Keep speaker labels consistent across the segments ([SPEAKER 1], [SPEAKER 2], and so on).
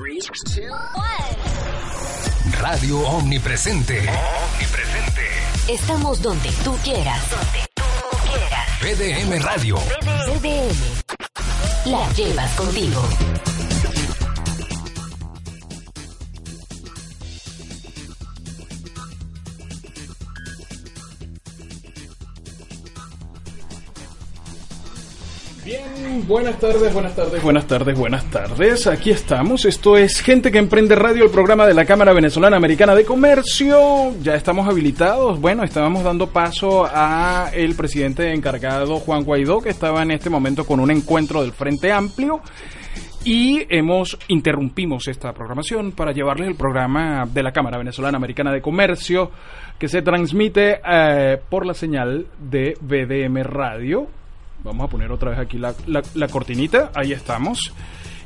[SPEAKER 1] Three, two, Radio Omnipresente. Omnipresente.
[SPEAKER 2] Estamos donde tú quieras. Donde tú quieras.
[SPEAKER 1] BDM Radio.
[SPEAKER 2] BDM. La llevas contigo.
[SPEAKER 3] Buenas tardes, buenas tardes, buenas tardes, buenas tardes. Aquí estamos. Esto es Gente que Emprende Radio, el programa de la Cámara Venezolana Americana de Comercio. Ya estamos habilitados. Bueno, estábamos dando paso a el presidente encargado Juan Guaidó, que estaba en este momento con un encuentro del Frente Amplio. Y hemos interrumpimos esta programación para llevarles el programa de la Cámara Venezolana Americana de Comercio que se transmite eh, por la señal de BDM Radio Vamos a poner otra vez aquí la, la, cortinita. Ahí estamos.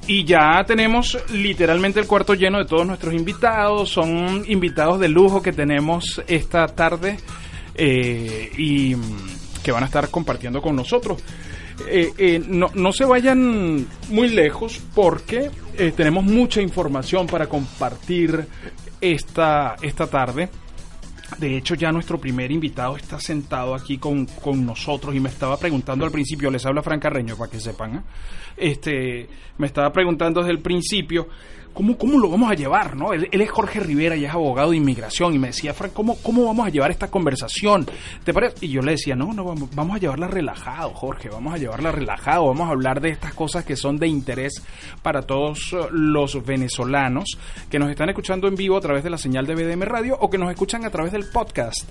[SPEAKER 3] Y ya tenemos literalmente el cuarto lleno de todos nuestros invitados. Son invitados de lujo que tenemos esta tarde eh, y que van a estar compartiendo con nosotros. Eh, eh, no, no, se vayan muy lejos porque tenemos mucha información para compartir esta, esta tarde. De hecho, ya nuestro primer invitado está sentado aquí con, nosotros y me estaba preguntando al principio, les habla Fran Carreño para que sepan, ¿eh? este, me estaba preguntando desde el principio ¿cómo, cómo lo vamos a llevar? ¿no? Él, es Jorge Rivera y es abogado de inmigración y me decía, Frank, ¿cómo, cómo vamos a llevar esta conversación? ¿Te parece? Y yo le decía, no, no, vamos, vamos a llevarla relajado, Jorge, vamos a llevarla relajado, vamos a hablar de estas cosas que son de interés para todos uh, los venezolanos que nos están escuchando en vivo a través de la señal de BDM Radio o que nos escuchan a través del podcast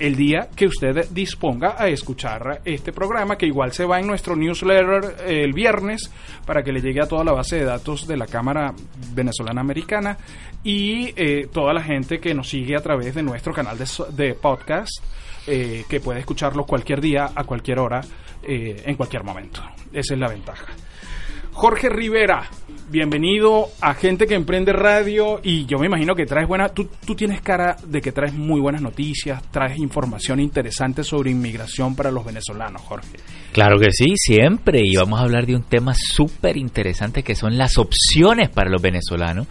[SPEAKER 3] el día que usted disponga a escuchar este programa, que igual se va en nuestro newsletter eh, el viernes para que le llegue a toda la base de datos de la Cámara Venezolana Americana y eh, toda la gente que nos sigue a través de nuestro canal de, podcast, eh, que puede escucharlo cualquier día, a cualquier hora, en cualquier momento. Esa es la ventaja. Jorge Rivera, bienvenido a Gente que Emprende Radio y yo me imagino que traes buena, tú, tú tienes cara de que traes muy buenas noticias, traes información interesante sobre inmigración para los venezolanos, Jorge.
[SPEAKER 4] Claro que sí, siempre, y vamos a hablar de un tema súper interesante que son las opciones para los venezolanos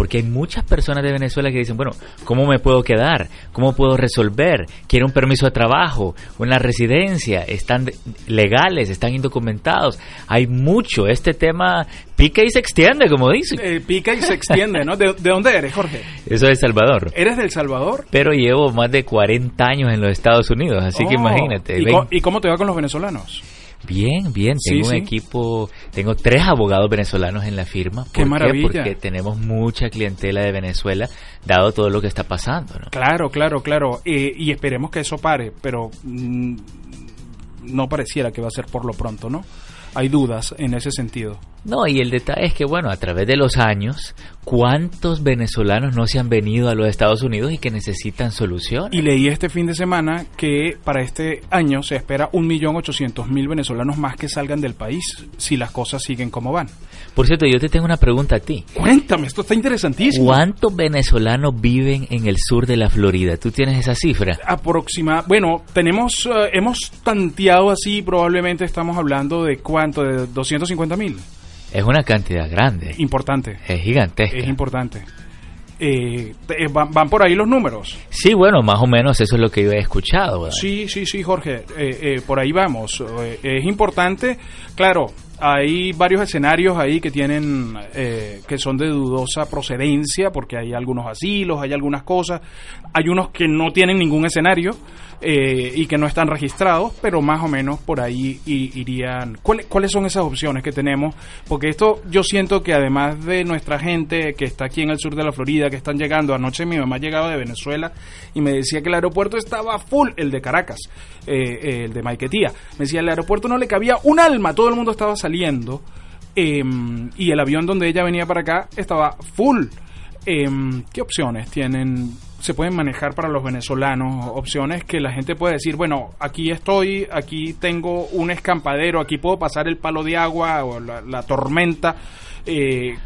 [SPEAKER 4] porque hay muchas personas de Venezuela que dicen, bueno, ¿cómo me puedo quedar? ¿Cómo puedo resolver? Quiero un permiso de trabajo, una residencia, están legales, están indocumentados. Hay mucho, este tema pica y se extiende, como dice.
[SPEAKER 3] Eh, pica y se extiende, ¿no? ¿De, dónde eres, Jorge?
[SPEAKER 4] Eso es Salvador.
[SPEAKER 3] ¿Eres del Salvador?
[SPEAKER 4] Pero llevo más de 40 años en los Estados Unidos, así que oh, imagínate.
[SPEAKER 3] ¿Y cómo te va con los venezolanos?
[SPEAKER 4] Bien, bien. Tengo un equipo, tengo tres abogados venezolanos en la firma.
[SPEAKER 3] ¿Por Qué maravilla.
[SPEAKER 4] Porque tenemos mucha clientela de Venezuela, dado todo lo que está pasando. ¿no?
[SPEAKER 3] Claro, claro, claro. Eh, y esperemos que eso pare, pero mm, no pareciera que va a ser por lo pronto, ¿no? Hay dudas en ese sentido.
[SPEAKER 4] No, y el detalle es que, bueno, a través de los años, ¿cuántos venezolanos no se han venido a los Estados Unidos y que necesitan solución?
[SPEAKER 3] Y leí este fin de semana que para este año se espera 1.800.000 venezolanos más que salgan del país si las cosas siguen como van.
[SPEAKER 4] Por cierto, yo te tengo una pregunta a ti.
[SPEAKER 3] Cuéntame, esto está interesantísimo.
[SPEAKER 4] ¿Cuántos venezolanos viven en el sur de la Florida? ¿Tú tienes esa cifra?
[SPEAKER 3] Aproxima, bueno, tenemos, eh, hemos tanteado así, probablemente estamos hablando de cuánto, de 250.000.
[SPEAKER 4] Es una cantidad grande.
[SPEAKER 3] Importante.
[SPEAKER 4] Es gigantesca.
[SPEAKER 3] Es importante. Eh, eh, van, por ahí los números.
[SPEAKER 4] Sí, bueno, más o menos eso es lo que yo he escuchado.
[SPEAKER 3] Sí, sí, sí, Jorge, eh, por ahí vamos. es importante, claro, hay varios escenarios ahí que tienen, eh, que son de dudosa procedencia, porque hay algunos asilos, hay algunas cosas, hay unos que no tienen ningún escenario eh, y que no están registrados, pero más o menos por ahí irían. ¿Cuáles, ¿Cuáles son esas opciones que tenemos? Porque esto yo siento que además de nuestra gente que está aquí en el sur de la Florida, que están llegando, anoche mi mamá llegaba de Venezuela y me decía que el aeropuerto estaba full, el de Caracas, eh, eh, el de Maiquetía. Me decía, el aeropuerto no le cabía un alma, todo el mundo estaba saliendo. Em, y el avión donde ella venía para acá estaba full. Em, ¿Qué opciones tienen? Se pueden manejar para los venezolanos opciones que la gente puede decir, bueno, aquí estoy, aquí tengo un escampadero, aquí puedo pasar el palo de agua o la, tormenta. Eh,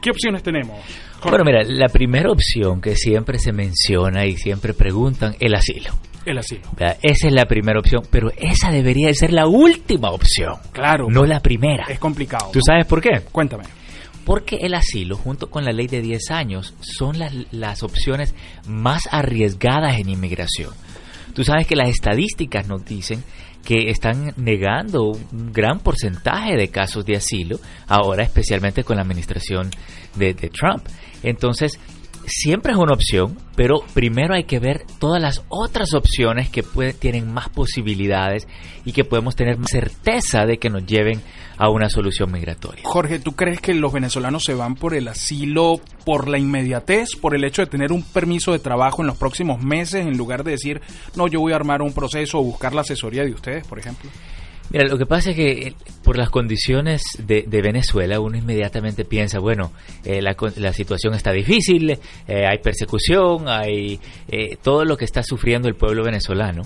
[SPEAKER 3] ¿Qué opciones tenemos?
[SPEAKER 4] Bueno, mira, la primera opción que siempre se menciona y siempre preguntan, el asilo.
[SPEAKER 3] El asilo.
[SPEAKER 4] ¿verdad? Esa es la primera opción, pero esa debería de ser la última opción,
[SPEAKER 3] Claro,
[SPEAKER 4] no la primera.
[SPEAKER 3] es complicado.
[SPEAKER 4] ¿Tú sabes por qué?
[SPEAKER 3] Cuéntame.
[SPEAKER 4] Porque el asilo, junto con la ley de 10 años, son las, las opciones más arriesgadas en inmigración. Tú sabes que las estadísticas nos dicen que están negando un gran porcentaje de casos de asilo, ahora especialmente con la administración de, de Trump. Entonces, siempre es una opción, pero primero hay que ver todas las otras opciones que puede- tienen más posibilidades y que podemos tener más certeza de que nos lleven a una solución migratoria.
[SPEAKER 3] Jorge, ¿tú crees que los venezolanos se van por el asilo por la inmediatez, por el hecho de tener un permiso de trabajo en los próximos meses, en lugar de decir, no, yo voy a armar un proceso o buscar la asesoría de ustedes, por ejemplo?
[SPEAKER 4] Mira, lo que pasa es que eh, por las condiciones de, de Venezuela uno inmediatamente piensa, bueno, eh, la, la situación está difícil, eh, hay persecución, hay eh, todo lo que está sufriendo el pueblo venezolano.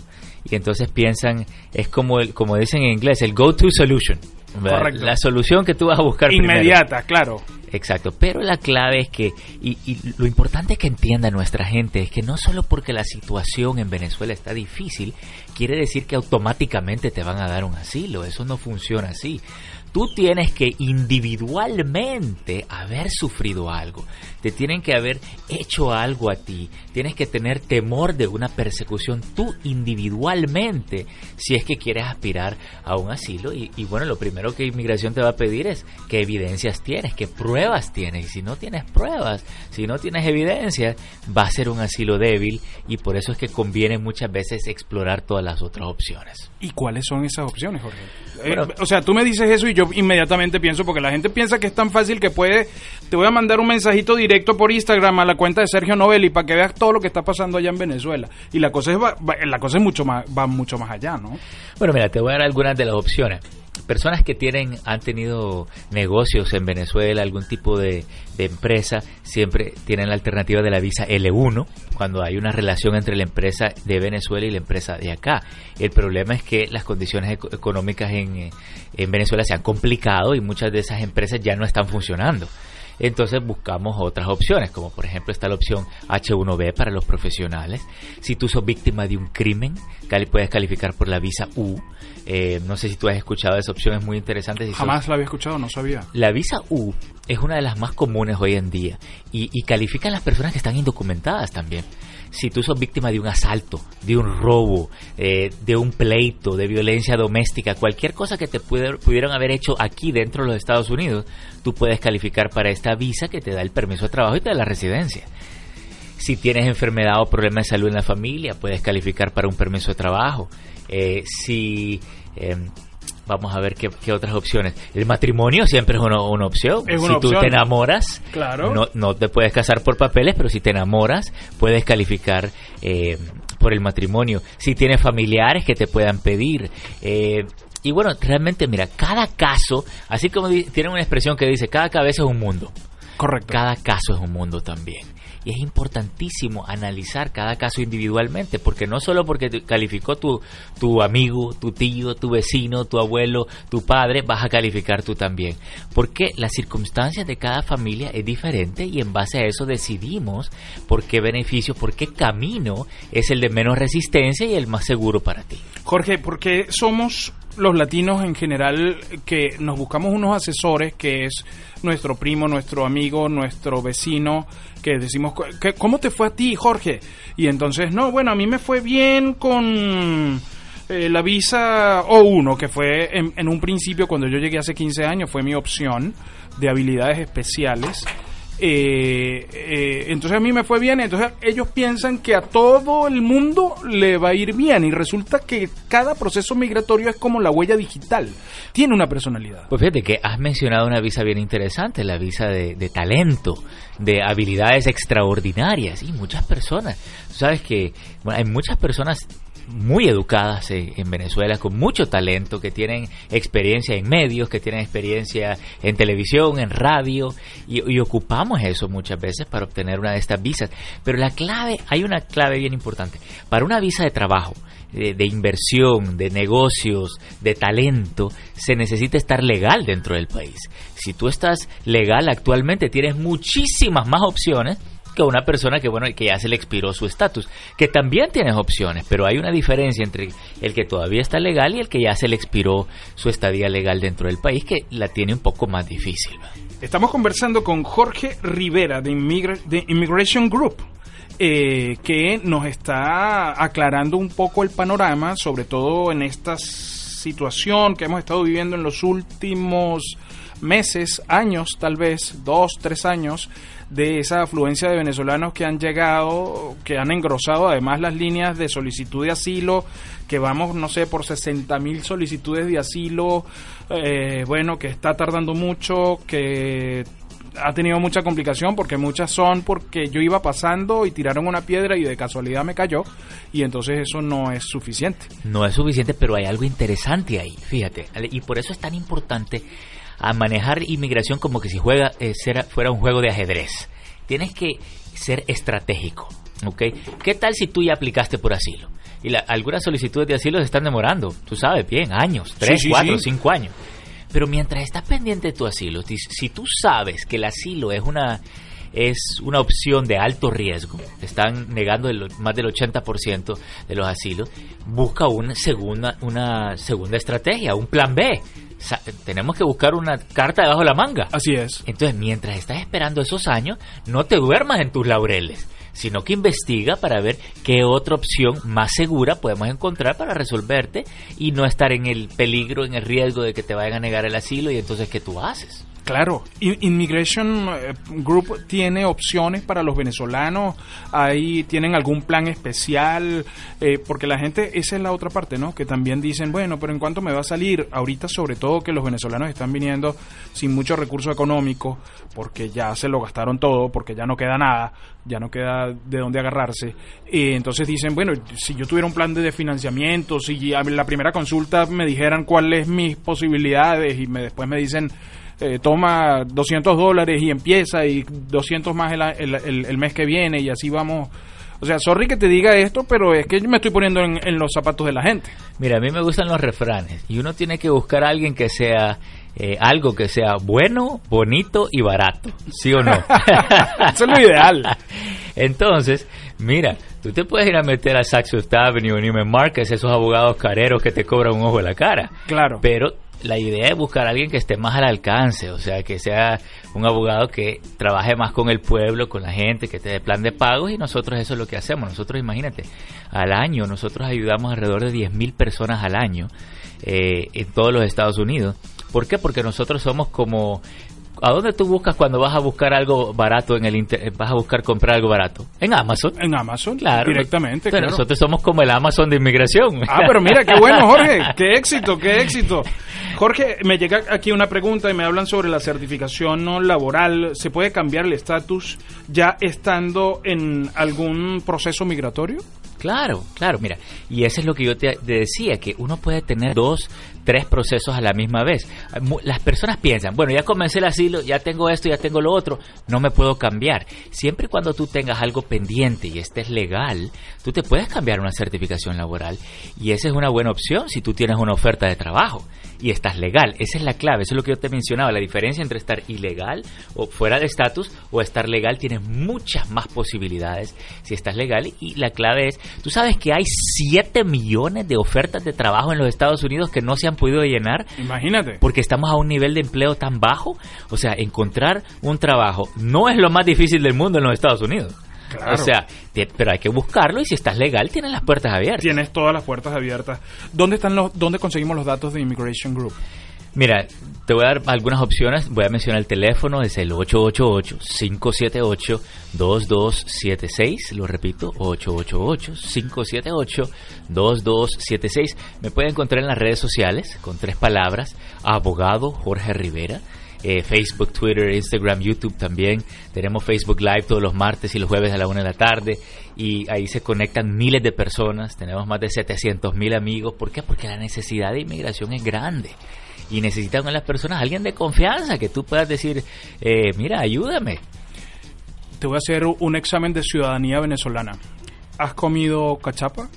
[SPEAKER 4] Y entonces piensan, es como, el, como dicen en inglés, el go-to solution. La solución que tú vas a buscar primero.
[SPEAKER 3] Inmediata, claro.
[SPEAKER 4] Exacto, pero la clave es que, y, y lo importante que entienda nuestra gente es que no solo porque la situación en Venezuela está difícil, quiere decir que automáticamente te van a dar un asilo, eso no funciona así. Tú tienes que individualmente haber sufrido algo, te tienen que haber hecho algo a ti, tienes que tener temor de una persecución tú individualmente si es que quieres aspirar a un asilo. Y, y bueno, lo primero que inmigración te va a pedir es qué evidencias tienes, qué pruebas tienes. Y si no tienes pruebas, si no tienes evidencias, va a ser un asilo débil. Y por eso es que conviene muchas veces explorar todas las otras opciones.
[SPEAKER 3] ¿Y cuáles son esas opciones, Jorge? Eh, o sea, tú me dices eso y yo inmediatamente pienso, porque la gente piensa que es tan fácil que puede, te voy a mandar un mensajito directo por Instagram a la cuenta de Sergio Novelli para que veas todo lo que está pasando allá en Venezuela. Y la cosa es, va- la cosa es mucho más, va mucho más allá, ¿no?
[SPEAKER 4] Bueno, mira, te voy a dar algunas de las opciones. Personas que tienen, han tenido negocios en Venezuela, algún tipo de, empresa, siempre tienen la alternativa de la visa L1, cuando hay una relación entre la empresa de Venezuela y la empresa de acá. El problema es que las condiciones eco- económicas en, eh, en Venezuela se han complicado y muchas de esas empresas ya no están funcionando. Entonces buscamos otras opciones, como por ejemplo está la opción H1B para los profesionales. Si tú sos víctima de un crimen, puedes calificar por la visa U. Eh, no sé si tú has escuchado esa opción, es muy interesante. Si sos-
[SPEAKER 3] Jamás la había escuchado, no sabía.
[SPEAKER 4] la visa U es una de las más comunes hoy en día y, y califica a las personas que están indocumentadas también. Si tú sos víctima de un asalto, de un robo, eh, de un pleito, de violencia doméstica, cualquier cosa que te puede- pudieran haber hecho aquí dentro de los Estados Unidos, tú puedes calificar para esta visa que te da el permiso de trabajo y te da la residencia. Si tienes enfermedad o problema de salud en la familia, puedes calificar para un permiso de trabajo. Eh, si eh, vamos a ver qué, qué otras opciones. El matrimonio siempre es una, una opción.
[SPEAKER 3] Es
[SPEAKER 4] si
[SPEAKER 3] una
[SPEAKER 4] tú
[SPEAKER 3] opción.
[SPEAKER 4] te enamoras,
[SPEAKER 3] Claro.
[SPEAKER 4] no, no te puedes casar por papeles, pero si te enamoras, puedes calificar eh, por el matrimonio. Si tienes familiares que te puedan pedir. eh, y bueno, realmente, mira, cada caso, así como tienen una expresión que dice, cada cabeza es un mundo.
[SPEAKER 3] Correcto.
[SPEAKER 4] Cada caso es un mundo también. Y es importantísimo analizar cada caso individualmente, porque no solo porque calificó tu, tu amigo, tu tío, tu vecino, tu abuelo, tu padre, vas a calificar tú también. Porque las circunstancias de cada familia es diferente y en base a eso decidimos por qué beneficio, por qué camino es el de menos resistencia y el más seguro para ti.
[SPEAKER 3] Jorge, porque somos los latinos en general que nos buscamos unos asesores que es nuestro primo, nuestro amigo, nuestro vecino, que decimos, "¿Qué- ¿cómo te fue a ti, Jorge? Y entonces, no, bueno, a mí me fue bien con eh, la visa O1, que fue en, en un principio cuando yo llegué hace 15 años, fue mi opción de habilidades especiales. Eh, eh, entonces a mí me fue bien, entonces ellos piensan que a todo el mundo le va a ir bien y resulta que cada proceso migratorio es como la huella digital, tiene una personalidad.
[SPEAKER 4] Pues fíjate que has mencionado una visa bien interesante, la visa de, talento, de habilidades extraordinarias y muchas personas. Tú sabes que bueno, hay muchas personas muy educadas en, en Venezuela, con mucho talento, que tienen experiencia en medios, que tienen experiencia en televisión, en radio, y, y ocupamos eso muchas veces para obtener una de estas visas. Pero la clave, hay una clave bien importante. Para una visa de trabajo, de, de inversión, de negocios, de talento, se necesita estar legal dentro del país. Si tú estás legal actualmente, tienes muchísimas más opciones que una persona que bueno que ya se le expiró su estatus, que también tienes opciones, pero hay una diferencia entre el que todavía está legal y el que ya se le expiró su estadía legal dentro del país, que la tiene un poco más difícil.
[SPEAKER 3] Estamos conversando con Jorge Rivera de, Immigra- de Immigration Group. eh, que nos está aclarando un poco el panorama, sobre todo en esta situación que hemos estado viviendo en los últimos meses, años tal vez, dos, tres años, de esa afluencia de venezolanos que han llegado, que han engrosado además las líneas de solicitud de asilo, que vamos, no sé, por 60 mil solicitudes de asilo, eh, bueno, que está tardando mucho, que ha tenido mucha complicación porque muchas son porque yo iba pasando y tiraron una piedra y de casualidad me cayó y entonces eso no es suficiente.
[SPEAKER 4] No es suficiente, pero hay algo interesante ahí, fíjate. Y por eso es tan importante a manejar inmigración como que si juega, eh, fuera un juego de ajedrez. Tienes que ser estratégico, ¿ok? ¿Qué tal si tú ya aplicaste por asilo? Y la- algunas solicitudes de asilo se están demorando, tú sabes bien, años, tres,
[SPEAKER 3] sí,
[SPEAKER 4] cuatro,
[SPEAKER 3] sí.
[SPEAKER 4] cinco años. Pero mientras estás pendiente de tu asilo, si, si tú sabes que el asilo es una es una opción de alto riesgo, te están negando el- más del 80% de los asilos, busca una segunda, una segunda estrategia, un plan B. Tenemos que buscar una carta debajo de la manga.
[SPEAKER 3] Así es.
[SPEAKER 4] Entonces, mientras estás esperando esos años, no te duermas en tus laureles, sino que investiga para ver qué otra opción más segura podemos encontrar para resolverte y no estar en el peligro, en el riesgo de que te vayan a negar el asilo y entonces, ¿qué tú haces?
[SPEAKER 3] Claro, Immigration eh, Group tiene opciones para los venezolanos, ahí tienen algún plan especial, eh, porque la gente, esa es la otra parte, ¿no? Que también dicen, bueno, pero ¿en cuánto me va a salir? Ahorita sobre todo que los venezolanos están viniendo sin mucho recurso económico, porque ya se lo gastaron todo, porque ya no queda nada, ya no queda de dónde agarrarse. Y entonces dicen, bueno, si yo tuviera un plan de financiamiento, si a la primera consulta me dijeran cuáles mis posibilidades y me, después me dicen eh, toma 200 dólares y empieza y 200 más el, el- mes que viene y así vamos. O sea, sorry que te diga esto, pero es que yo me estoy poniendo en, en los zapatos de la gente.
[SPEAKER 4] Mira, a mí me gustan los refranes y uno tiene que buscar a alguien que sea eh, algo que sea bueno, bonito y barato, ¿sí o no?
[SPEAKER 3] Eso es lo ideal.
[SPEAKER 4] Entonces, mira, tú te puedes ir a meter a Saks Fifth Avenue Neiman Marcus, esos abogados careros que te cobran un ojo de la cara.
[SPEAKER 3] Claro.
[SPEAKER 4] Pero la idea es buscar a alguien que esté más al alcance, o sea, que sea un abogado que trabaje más con el pueblo, con la gente, que te dé plan de pagos y nosotros eso es lo que hacemos. Nosotros, imagínate, al año nosotros ayudamos alrededor de 10.000 personas al año eh, en todos los Estados Unidos. ¿Por qué? Porque nosotros somos como... ¿A dónde tú buscas cuando vas a buscar algo barato en el inter- vas a buscar comprar algo barato? En Amazon.
[SPEAKER 3] En Amazon,
[SPEAKER 4] Claro.
[SPEAKER 3] directamente.
[SPEAKER 4] Entonces,
[SPEAKER 3] claro.
[SPEAKER 4] Nosotros somos como el Amazon de inmigración.
[SPEAKER 3] Ah, pero mira, qué bueno, Jorge. Qué éxito, qué éxito. Jorge, me llega aquí una pregunta y me hablan sobre la certificación no laboral. ¿Se puede cambiar el estatus ya estando en algún proceso migratorio?
[SPEAKER 4] Claro, claro, mira, y eso es lo que yo te decía, que uno puede tener dos, tres procesos a la misma vez. Las personas piensan, bueno, ya comencé el asilo, ya tengo esto, ya tengo lo otro, no me puedo cambiar. Siempre y cuando tú tengas algo pendiente y estés legal, tú te puedes cambiar una certificación laboral y esa es una buena opción si tú tienes una oferta de trabajo y estás legal. Esa es la clave, eso es lo que yo te mencionaba, la diferencia entre estar ilegal o fuera de estatus o estar legal tienes muchas más posibilidades si estás legal y la clave es, tú sabes que hay 7 millones de ofertas de trabajo en los Estados Unidos que no se han podido llenar
[SPEAKER 3] Imagínate.
[SPEAKER 4] porque estamos a un nivel de empleo tan bajo, o sea, encontrar un trabajo no es lo más difícil del mundo en los Estados Unidos.
[SPEAKER 3] Claro.
[SPEAKER 4] O sea, pero hay que buscarlo y si estás legal tienes las puertas abiertas.
[SPEAKER 3] Tienes todas las puertas abiertas. ¿Dónde están los, dónde conseguimos los datos de Immigration Group?
[SPEAKER 4] Mira, te voy a dar algunas opciones. Voy a mencionar el teléfono, es el 888-578-2276. Lo repito, 888-578-2276. Me pueden encontrar en las redes sociales con tres palabras. Abogado Jorge Rivera. Eh, Facebook, Twitter, Instagram, YouTube también. Tenemos Facebook Live todos los martes y los jueves a la una de la tarde. Y ahí se conectan miles de personas. Tenemos más de 700 mil amigos. ¿Por qué? Porque la necesidad de inmigración es grande y necesitan con las personas alguien de confianza que tú puedas decir, eh, mira, ayúdame.
[SPEAKER 3] Te voy a hacer un examen de ciudadanía venezolana. ¿Has comido cachapa?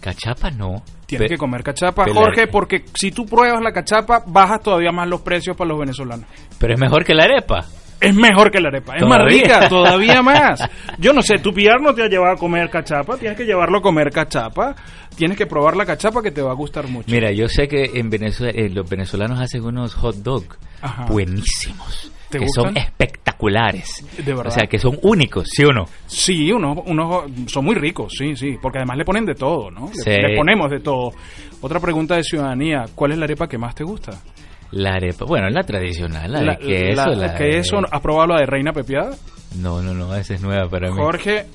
[SPEAKER 4] Cachapa no.
[SPEAKER 3] Tienes
[SPEAKER 4] Pe-
[SPEAKER 3] que comer cachapa, Jorge, porque si tú pruebas la cachapa, bajas todavía más los precios para los venezolanos.
[SPEAKER 4] Pero es mejor que la arepa.
[SPEAKER 3] Es mejor que la arepa, es más rica, todavía más. Yo no sé, tu pillar no te ha llevado a comer cachapa, tienes que llevarlo a comer cachapa, tienes que probar la cachapa que te va a gustar mucho.
[SPEAKER 4] Mira, yo sé que en Venezuela eh, los venezolanos hacen unos hot dog
[SPEAKER 3] Ajá.
[SPEAKER 4] buenísimos.
[SPEAKER 3] ¿Te
[SPEAKER 4] que
[SPEAKER 3] gustan?
[SPEAKER 4] son espectaculares.
[SPEAKER 3] De verdad.
[SPEAKER 4] O sea, que son únicos, ¿sí o no?
[SPEAKER 3] Sí, unos, unos son muy ricos, sí, sí, porque además le ponen de todo, ¿no? Le,
[SPEAKER 4] Sí.
[SPEAKER 3] le ponemos de todo. Otra pregunta de ciudadanía, ¿cuál es la arepa que más te gusta?
[SPEAKER 4] La arepa, bueno, la tradicional, la, de queso.
[SPEAKER 3] la-
[SPEAKER 4] la
[SPEAKER 3] queso,
[SPEAKER 4] de-
[SPEAKER 3] ¿has probado la de reina pepiada?
[SPEAKER 4] No, no, no, esa es nueva para mí.
[SPEAKER 3] Jorge,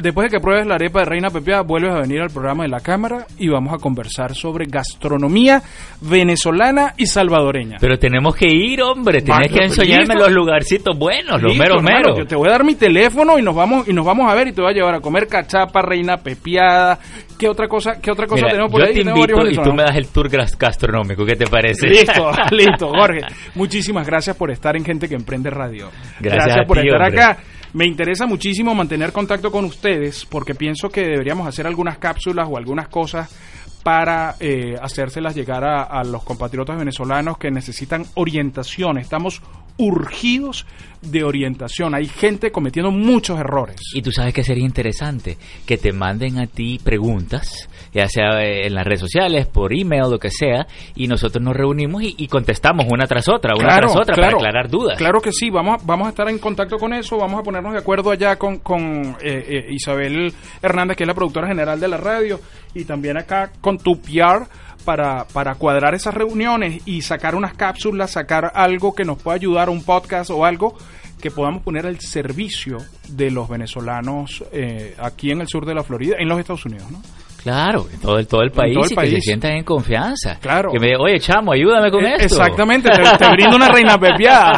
[SPEAKER 3] después de que pruebes la arepa de reina pepiada, vuelves a venir al programa de la cámara y vamos a conversar sobre gastronomía venezolana y salvadoreña.
[SPEAKER 4] Pero tenemos que ir, hombre, tienes que enseñarme los lugarcitos buenos, los
[SPEAKER 3] Listo,
[SPEAKER 4] meros meros.
[SPEAKER 3] Yo te voy a dar mi teléfono y nos vamos y nos vamos a ver y te voy a llevar a comer cachapa, reina pepiada. ¿Qué otra cosa, qué otra cosa
[SPEAKER 4] Mira,
[SPEAKER 3] tenemos por
[SPEAKER 4] yo
[SPEAKER 3] ahí?
[SPEAKER 4] te invito y tú me das el tour gastronómico, ¿qué te parece?
[SPEAKER 3] Listo, listo, Jorge. Muchísimas gracias por estar en Gente que Emprende Radio.
[SPEAKER 4] Gracias a
[SPEAKER 3] por
[SPEAKER 4] ti,
[SPEAKER 3] estar
[SPEAKER 4] hombre.
[SPEAKER 3] acá. Me interesa muchísimo mantener contacto con ustedes porque pienso que deberíamos hacer algunas cápsulas o algunas cosas para eh, hacérselas llegar a, a los compatriotas venezolanos que necesitan orientación. Estamos urgidos de orientación. Hay gente cometiendo muchos errores.
[SPEAKER 4] Y tú sabes que sería interesante que te manden a ti preguntas, ya sea eh, en las redes sociales, por email, lo que sea, y nosotros nos reunimos y, y contestamos una tras otra, una tras otra, para aclarar dudas.
[SPEAKER 3] Claro que sí, vamos, a- vamos a estar en contacto con eso, vamos a ponernos de acuerdo allá con, con eh, eh, Isabel Hernández, que es la productora general de la radio, y también acá con tu PR para, para cuadrar esas reuniones y sacar unas cápsulas, sacar algo que nos pueda ayudar, un podcast o algo que podamos poner al servicio de los venezolanos eh, aquí en el sur de la Florida, en los Estados Unidos, ¿no?
[SPEAKER 4] Claro, en todo el, todo el país
[SPEAKER 3] todo el
[SPEAKER 4] y que se sientan en confianza.
[SPEAKER 3] Claro.
[SPEAKER 4] Que me oye, chamo, ayúdame con
[SPEAKER 3] Eh,
[SPEAKER 4] esto.
[SPEAKER 3] Exactamente, te, te brindo una reina pepiada.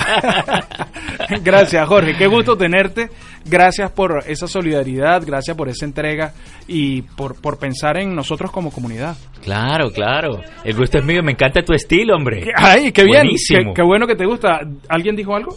[SPEAKER 3] gracias, Jorge. Qué gusto tenerte. Gracias por esa solidaridad, gracias por esa entrega y por, por pensar en nosotros como comunidad.
[SPEAKER 4] Claro, claro. El gusto es mío, me encanta tu estilo, hombre.
[SPEAKER 3] ¡Ay, qué bien!
[SPEAKER 4] Buenísimo.
[SPEAKER 3] Qué, qué bueno que te gusta. ¿Alguien dijo algo?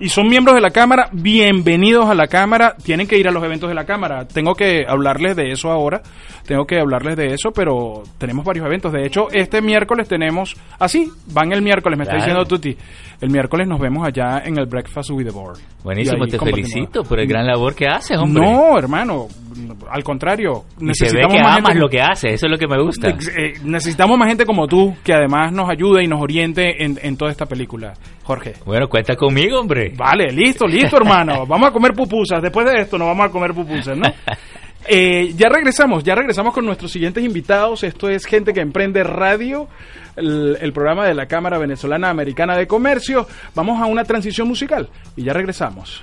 [SPEAKER 3] Y son miembros de la Cámara, bienvenidos a la Cámara, tienen que ir a los eventos de la Cámara. Tengo que hablarles de eso ahora, tengo que hablarles de eso, pero tenemos varios eventos. De hecho, este miércoles tenemos, así, van el miércoles, me está
[SPEAKER 4] Claro.
[SPEAKER 3] diciendo Tuti. El miércoles nos vemos allá en el Breakfast with the Board.
[SPEAKER 4] Buenísimo, te felicito por el gran labor que haces, hombre.
[SPEAKER 3] No, hermano, al contrario.
[SPEAKER 4] y se ve que
[SPEAKER 3] más
[SPEAKER 4] amas
[SPEAKER 3] gente-
[SPEAKER 4] lo que haces, eso es lo que me gusta.
[SPEAKER 3] Eh, necesitamos más gente como tú que además nos ayude y nos oriente en, en toda esta película, Jorge.
[SPEAKER 4] Bueno, cuenta conmigo, hombre.
[SPEAKER 3] Vale, listo, listo, hermano. Vamos a comer pupusas. Después de esto nos vamos a comer pupusas, ¿no? Eh, ya regresamos, ya regresamos con nuestros siguientes invitados. Esto es Gente que Emprende Radio, el, el programa de la Cámara Venezolana Americana de Comercio. Vamos a una transición musical y ya regresamos.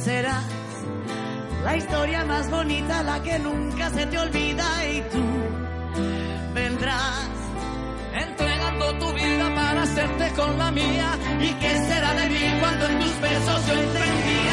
[SPEAKER 5] serás la historia más bonita, la que nunca se te olvida y tú vendrás
[SPEAKER 6] entregando tu vida para hacerte con la mía. ¿Y qué será de mí cuando en tus besos yo entendía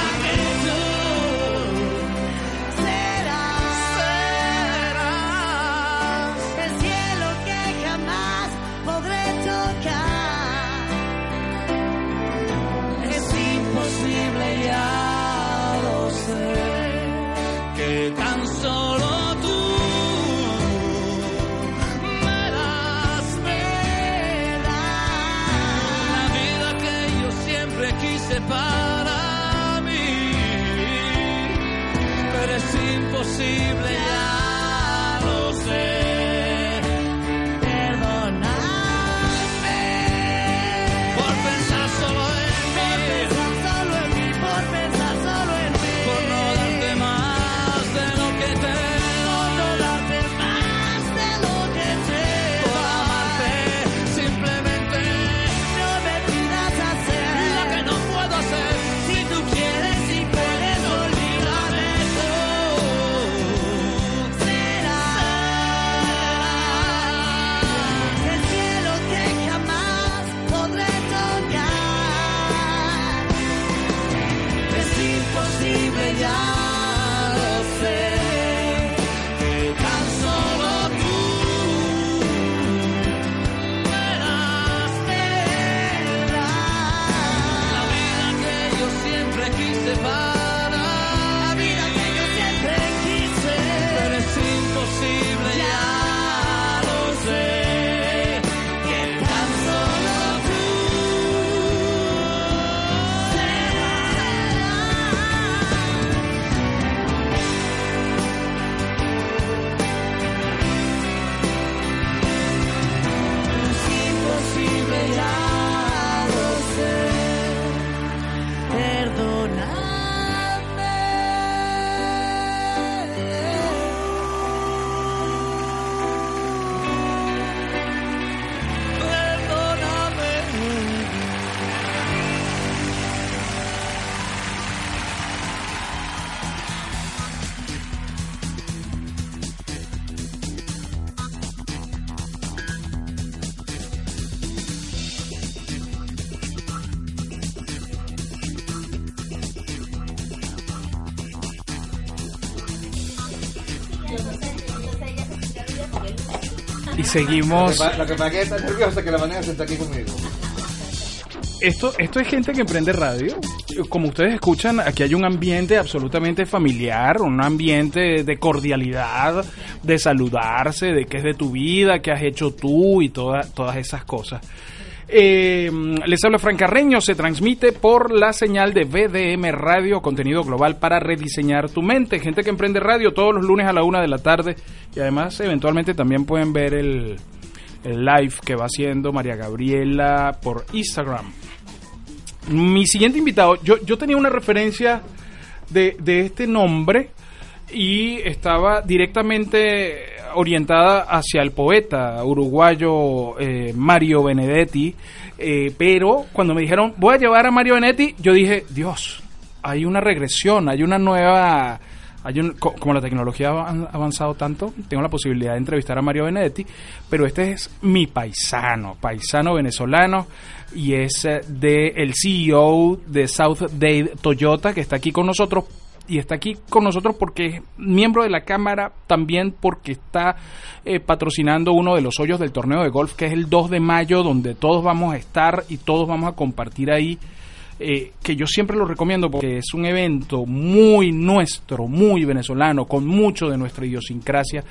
[SPEAKER 3] seguimos.
[SPEAKER 7] Lo que pasa es que nerviosa que la manera se está aquí conmigo.
[SPEAKER 3] Esto, esto es gente que emprende radio. Como ustedes escuchan, aquí hay un ambiente absolutamente familiar, un ambiente de cordialidad, de saludarse, de qué es de tu vida, qué has hecho tú y toda- todas esas cosas. Eh, les habla Fran Carreño, se transmite por la señal de BDM Radio, contenido global para rediseñar tu mente. Gente que emprende radio todos los lunes a la una de la tarde y además eventualmente también pueden ver el, el live que va haciendo María Gabriela por Instagram. Mi siguiente invitado, yo, yo tenía una referencia de, de este nombre y estaba directamente orientada hacia el poeta uruguayo eh, Mario Benedetti, eh, pero cuando me dijeron voy a llevar a Mario Benedetti, yo dije, Dios, hay una regresión, hay una nueva... Hay un, co- como la tecnología ha avan- avanzado tanto, tengo la posibilidad de entrevistar a Mario Benedetti, pero este es mi paisano, paisano venezolano, y es eh, de el CEO de South Dade Toyota, que está aquí con nosotros, y está aquí con nosotros porque es miembro de la Cámara, también porque está eh, patrocinando uno de los hoyos del torneo de golf, que es el 2 de mayo, donde todos vamos a estar y todos vamos a compartir ahí eh, que yo siempre lo recomiendo porque es un evento muy nuestro, muy venezolano, con mucho de nuestra idiosincrasia.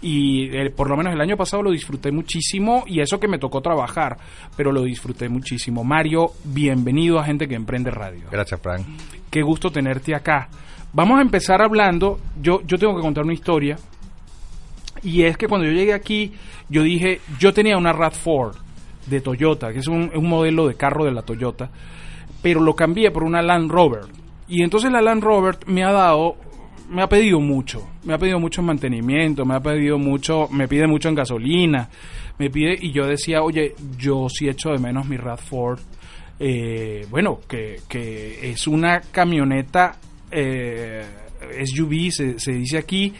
[SPEAKER 3] Y eh, por lo menos el año pasado lo disfruté muchísimo y eso que me tocó trabajar, pero lo disfruté muchísimo. Mario, bienvenido a Gente que Emprende Radio.
[SPEAKER 7] Gracias, Frank.
[SPEAKER 3] Qué gusto tenerte acá. Vamos a empezar hablando, yo, yo tengo que contar una historia, y es que cuando yo llegué aquí, yo dije, yo tenía una RAV4 de Toyota, que es un, modelo de carro de la Toyota, pero lo cambié por una Land Rover. Y entonces la Land Rover me ha dado me ha pedido mucho, me ha pedido mucho en mantenimiento, me ha pedido mucho, me pide mucho en gasolina, me pide, y yo decía, oye, yo sí echo de menos mi RAV4, eh, bueno, que es una camioneta eh, SUV, se, se dice aquí,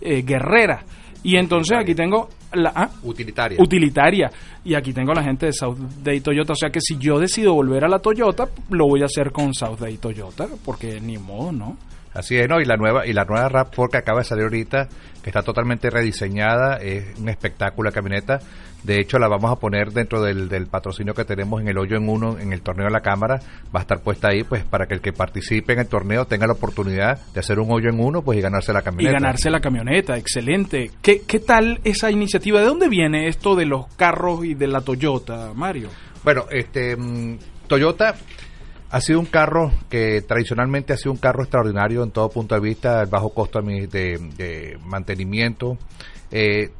[SPEAKER 3] eh, guerrera. Y entonces aquí tengo la ah,
[SPEAKER 7] Utilitaria.
[SPEAKER 3] utilitaria. Y aquí tengo a la gente de South Day Toyota. O sea que si yo decido volver a la Toyota, lo voy a hacer con South Day Toyota, porque ni modo, ¿no?
[SPEAKER 7] Así es, ¿no? Y la nueva y la nueva RAV4 que acaba de salir ahorita, que está totalmente rediseñada, es un espectáculo la camioneta. De hecho, la vamos a poner dentro del, del patrocinio que tenemos en el hoyo en uno, en el torneo de la cámara. Va a estar puesta ahí, pues, para que el que participe en el torneo tenga la oportunidad de hacer un hoyo en uno, pues, y ganarse la
[SPEAKER 3] Y
[SPEAKER 7] camioneta.
[SPEAKER 3] ganarse la camioneta, excelente. ¿Qué, ¿Qué tal esa iniciativa? ¿De dónde viene esto de los carros y de la Toyota, Mario?
[SPEAKER 7] Bueno, este mm, Toyota ha sido un carro que tradicionalmente ha sido un carro extraordinario en todo punto de vista, el bajo costo de, de- de mantenimiento. Eh,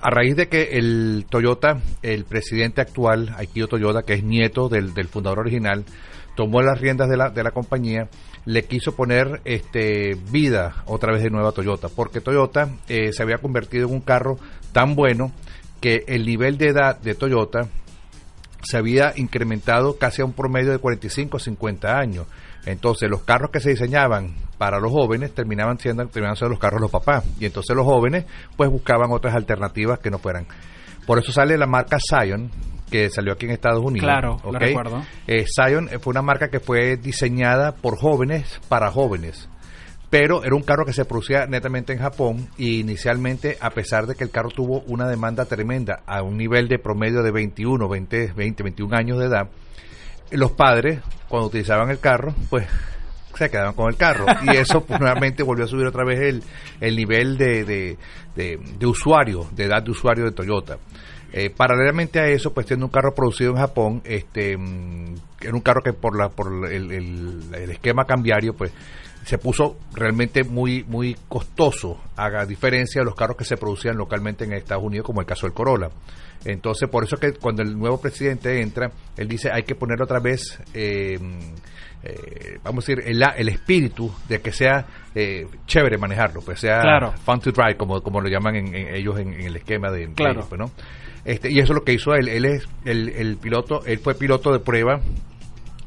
[SPEAKER 7] a raíz de que el Toyota, el presidente actual, Aikio Toyota, que es nieto del, del fundador original, tomó las riendas de la, de la compañía, le quiso poner este vida otra vez de nueva Toyota, porque Toyota eh, se había convertido en un carro tan bueno que el nivel de edad de Toyota se había incrementado casi a un promedio de 45 o 50 años. Entonces, los carros que se diseñaban para los jóvenes terminaban siendo, terminaban siendo los carros los papás. Y entonces los jóvenes pues buscaban otras alternativas que no fueran. Por eso sale la marca Scion, que salió aquí en Estados Unidos.
[SPEAKER 3] Claro, la
[SPEAKER 7] ¿ok?
[SPEAKER 3] recuerdo.
[SPEAKER 7] Eh, Scion fue una marca que fue diseñada por jóvenes para jóvenes pero era un carro que se producía netamente en Japón y inicialmente, a pesar de que el carro tuvo una demanda tremenda a un nivel de promedio de 21, 20, 20 21 años de edad, los padres, cuando utilizaban el carro, pues se quedaban con el carro y eso pues, nuevamente volvió a subir otra vez el, el nivel de, de, de- de usuario, de edad de usuario de Toyota. Eh, paralelamente a eso, pues tiene un carro producido en Japón, este, mm, era un carro que por la por el, el- el esquema cambiario, pues se puso realmente muy muy costoso, a diferencia de los carros que se producían localmente en Estados Unidos, como el caso del Corolla. Entonces, por eso que cuando el nuevo presidente entra, él dice hay que poner otra vez, eh, eh, vamos a decir, el, el espíritu de que sea eh, chévere manejarlo, pues sea
[SPEAKER 3] Claro.
[SPEAKER 7] fun to drive, como, como lo llaman en- en ellos en, en el esquema de, de
[SPEAKER 3] Claro.
[SPEAKER 7] ellos, pues, ¿no? Este, y eso es lo que hizo él. Él es el, el piloto, él fue piloto de prueba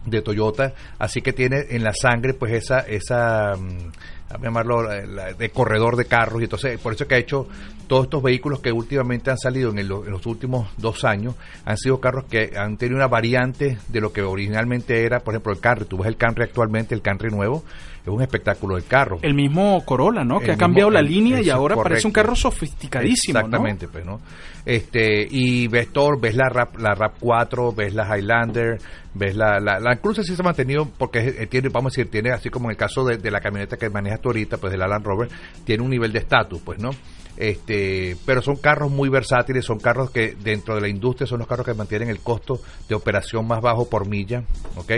[SPEAKER 7] de Toyota, así que tiene en la sangre pues esa esa mm, llamarlo la- la- de corredor de carros y entonces por eso que ha hecho todos estos vehículos que últimamente han salido en, en los últimos dos años han sido carros que han tenido una variante de lo que originalmente era por ejemplo el Camry. Tú ves el Camry actualmente el Camry nuevo es un espectáculo de carro
[SPEAKER 3] El mismo Corolla, ¿no?
[SPEAKER 7] el
[SPEAKER 3] Que ha
[SPEAKER 7] mismo-
[SPEAKER 3] cambiado la
[SPEAKER 7] el-
[SPEAKER 3] línea y ahora parece un carro sofisticadísimo, ¿no?
[SPEAKER 7] Exactamente, pues, ¿no? Este, y ves todo, ves la Rap, la Rap 4, ves la Highlander, ves la, la, la sí se ha mantenido porque eh, tiene, vamos a decir, tiene así como en el caso de, de la camioneta que manejas tú ahorita, pues del Land Rover, tiene un nivel de estatus, pues, ¿no? Este, pero son carros muy versátiles, son carros que dentro de la industria son los carros que mantienen el costo de operación más bajo por milla, ¿ok?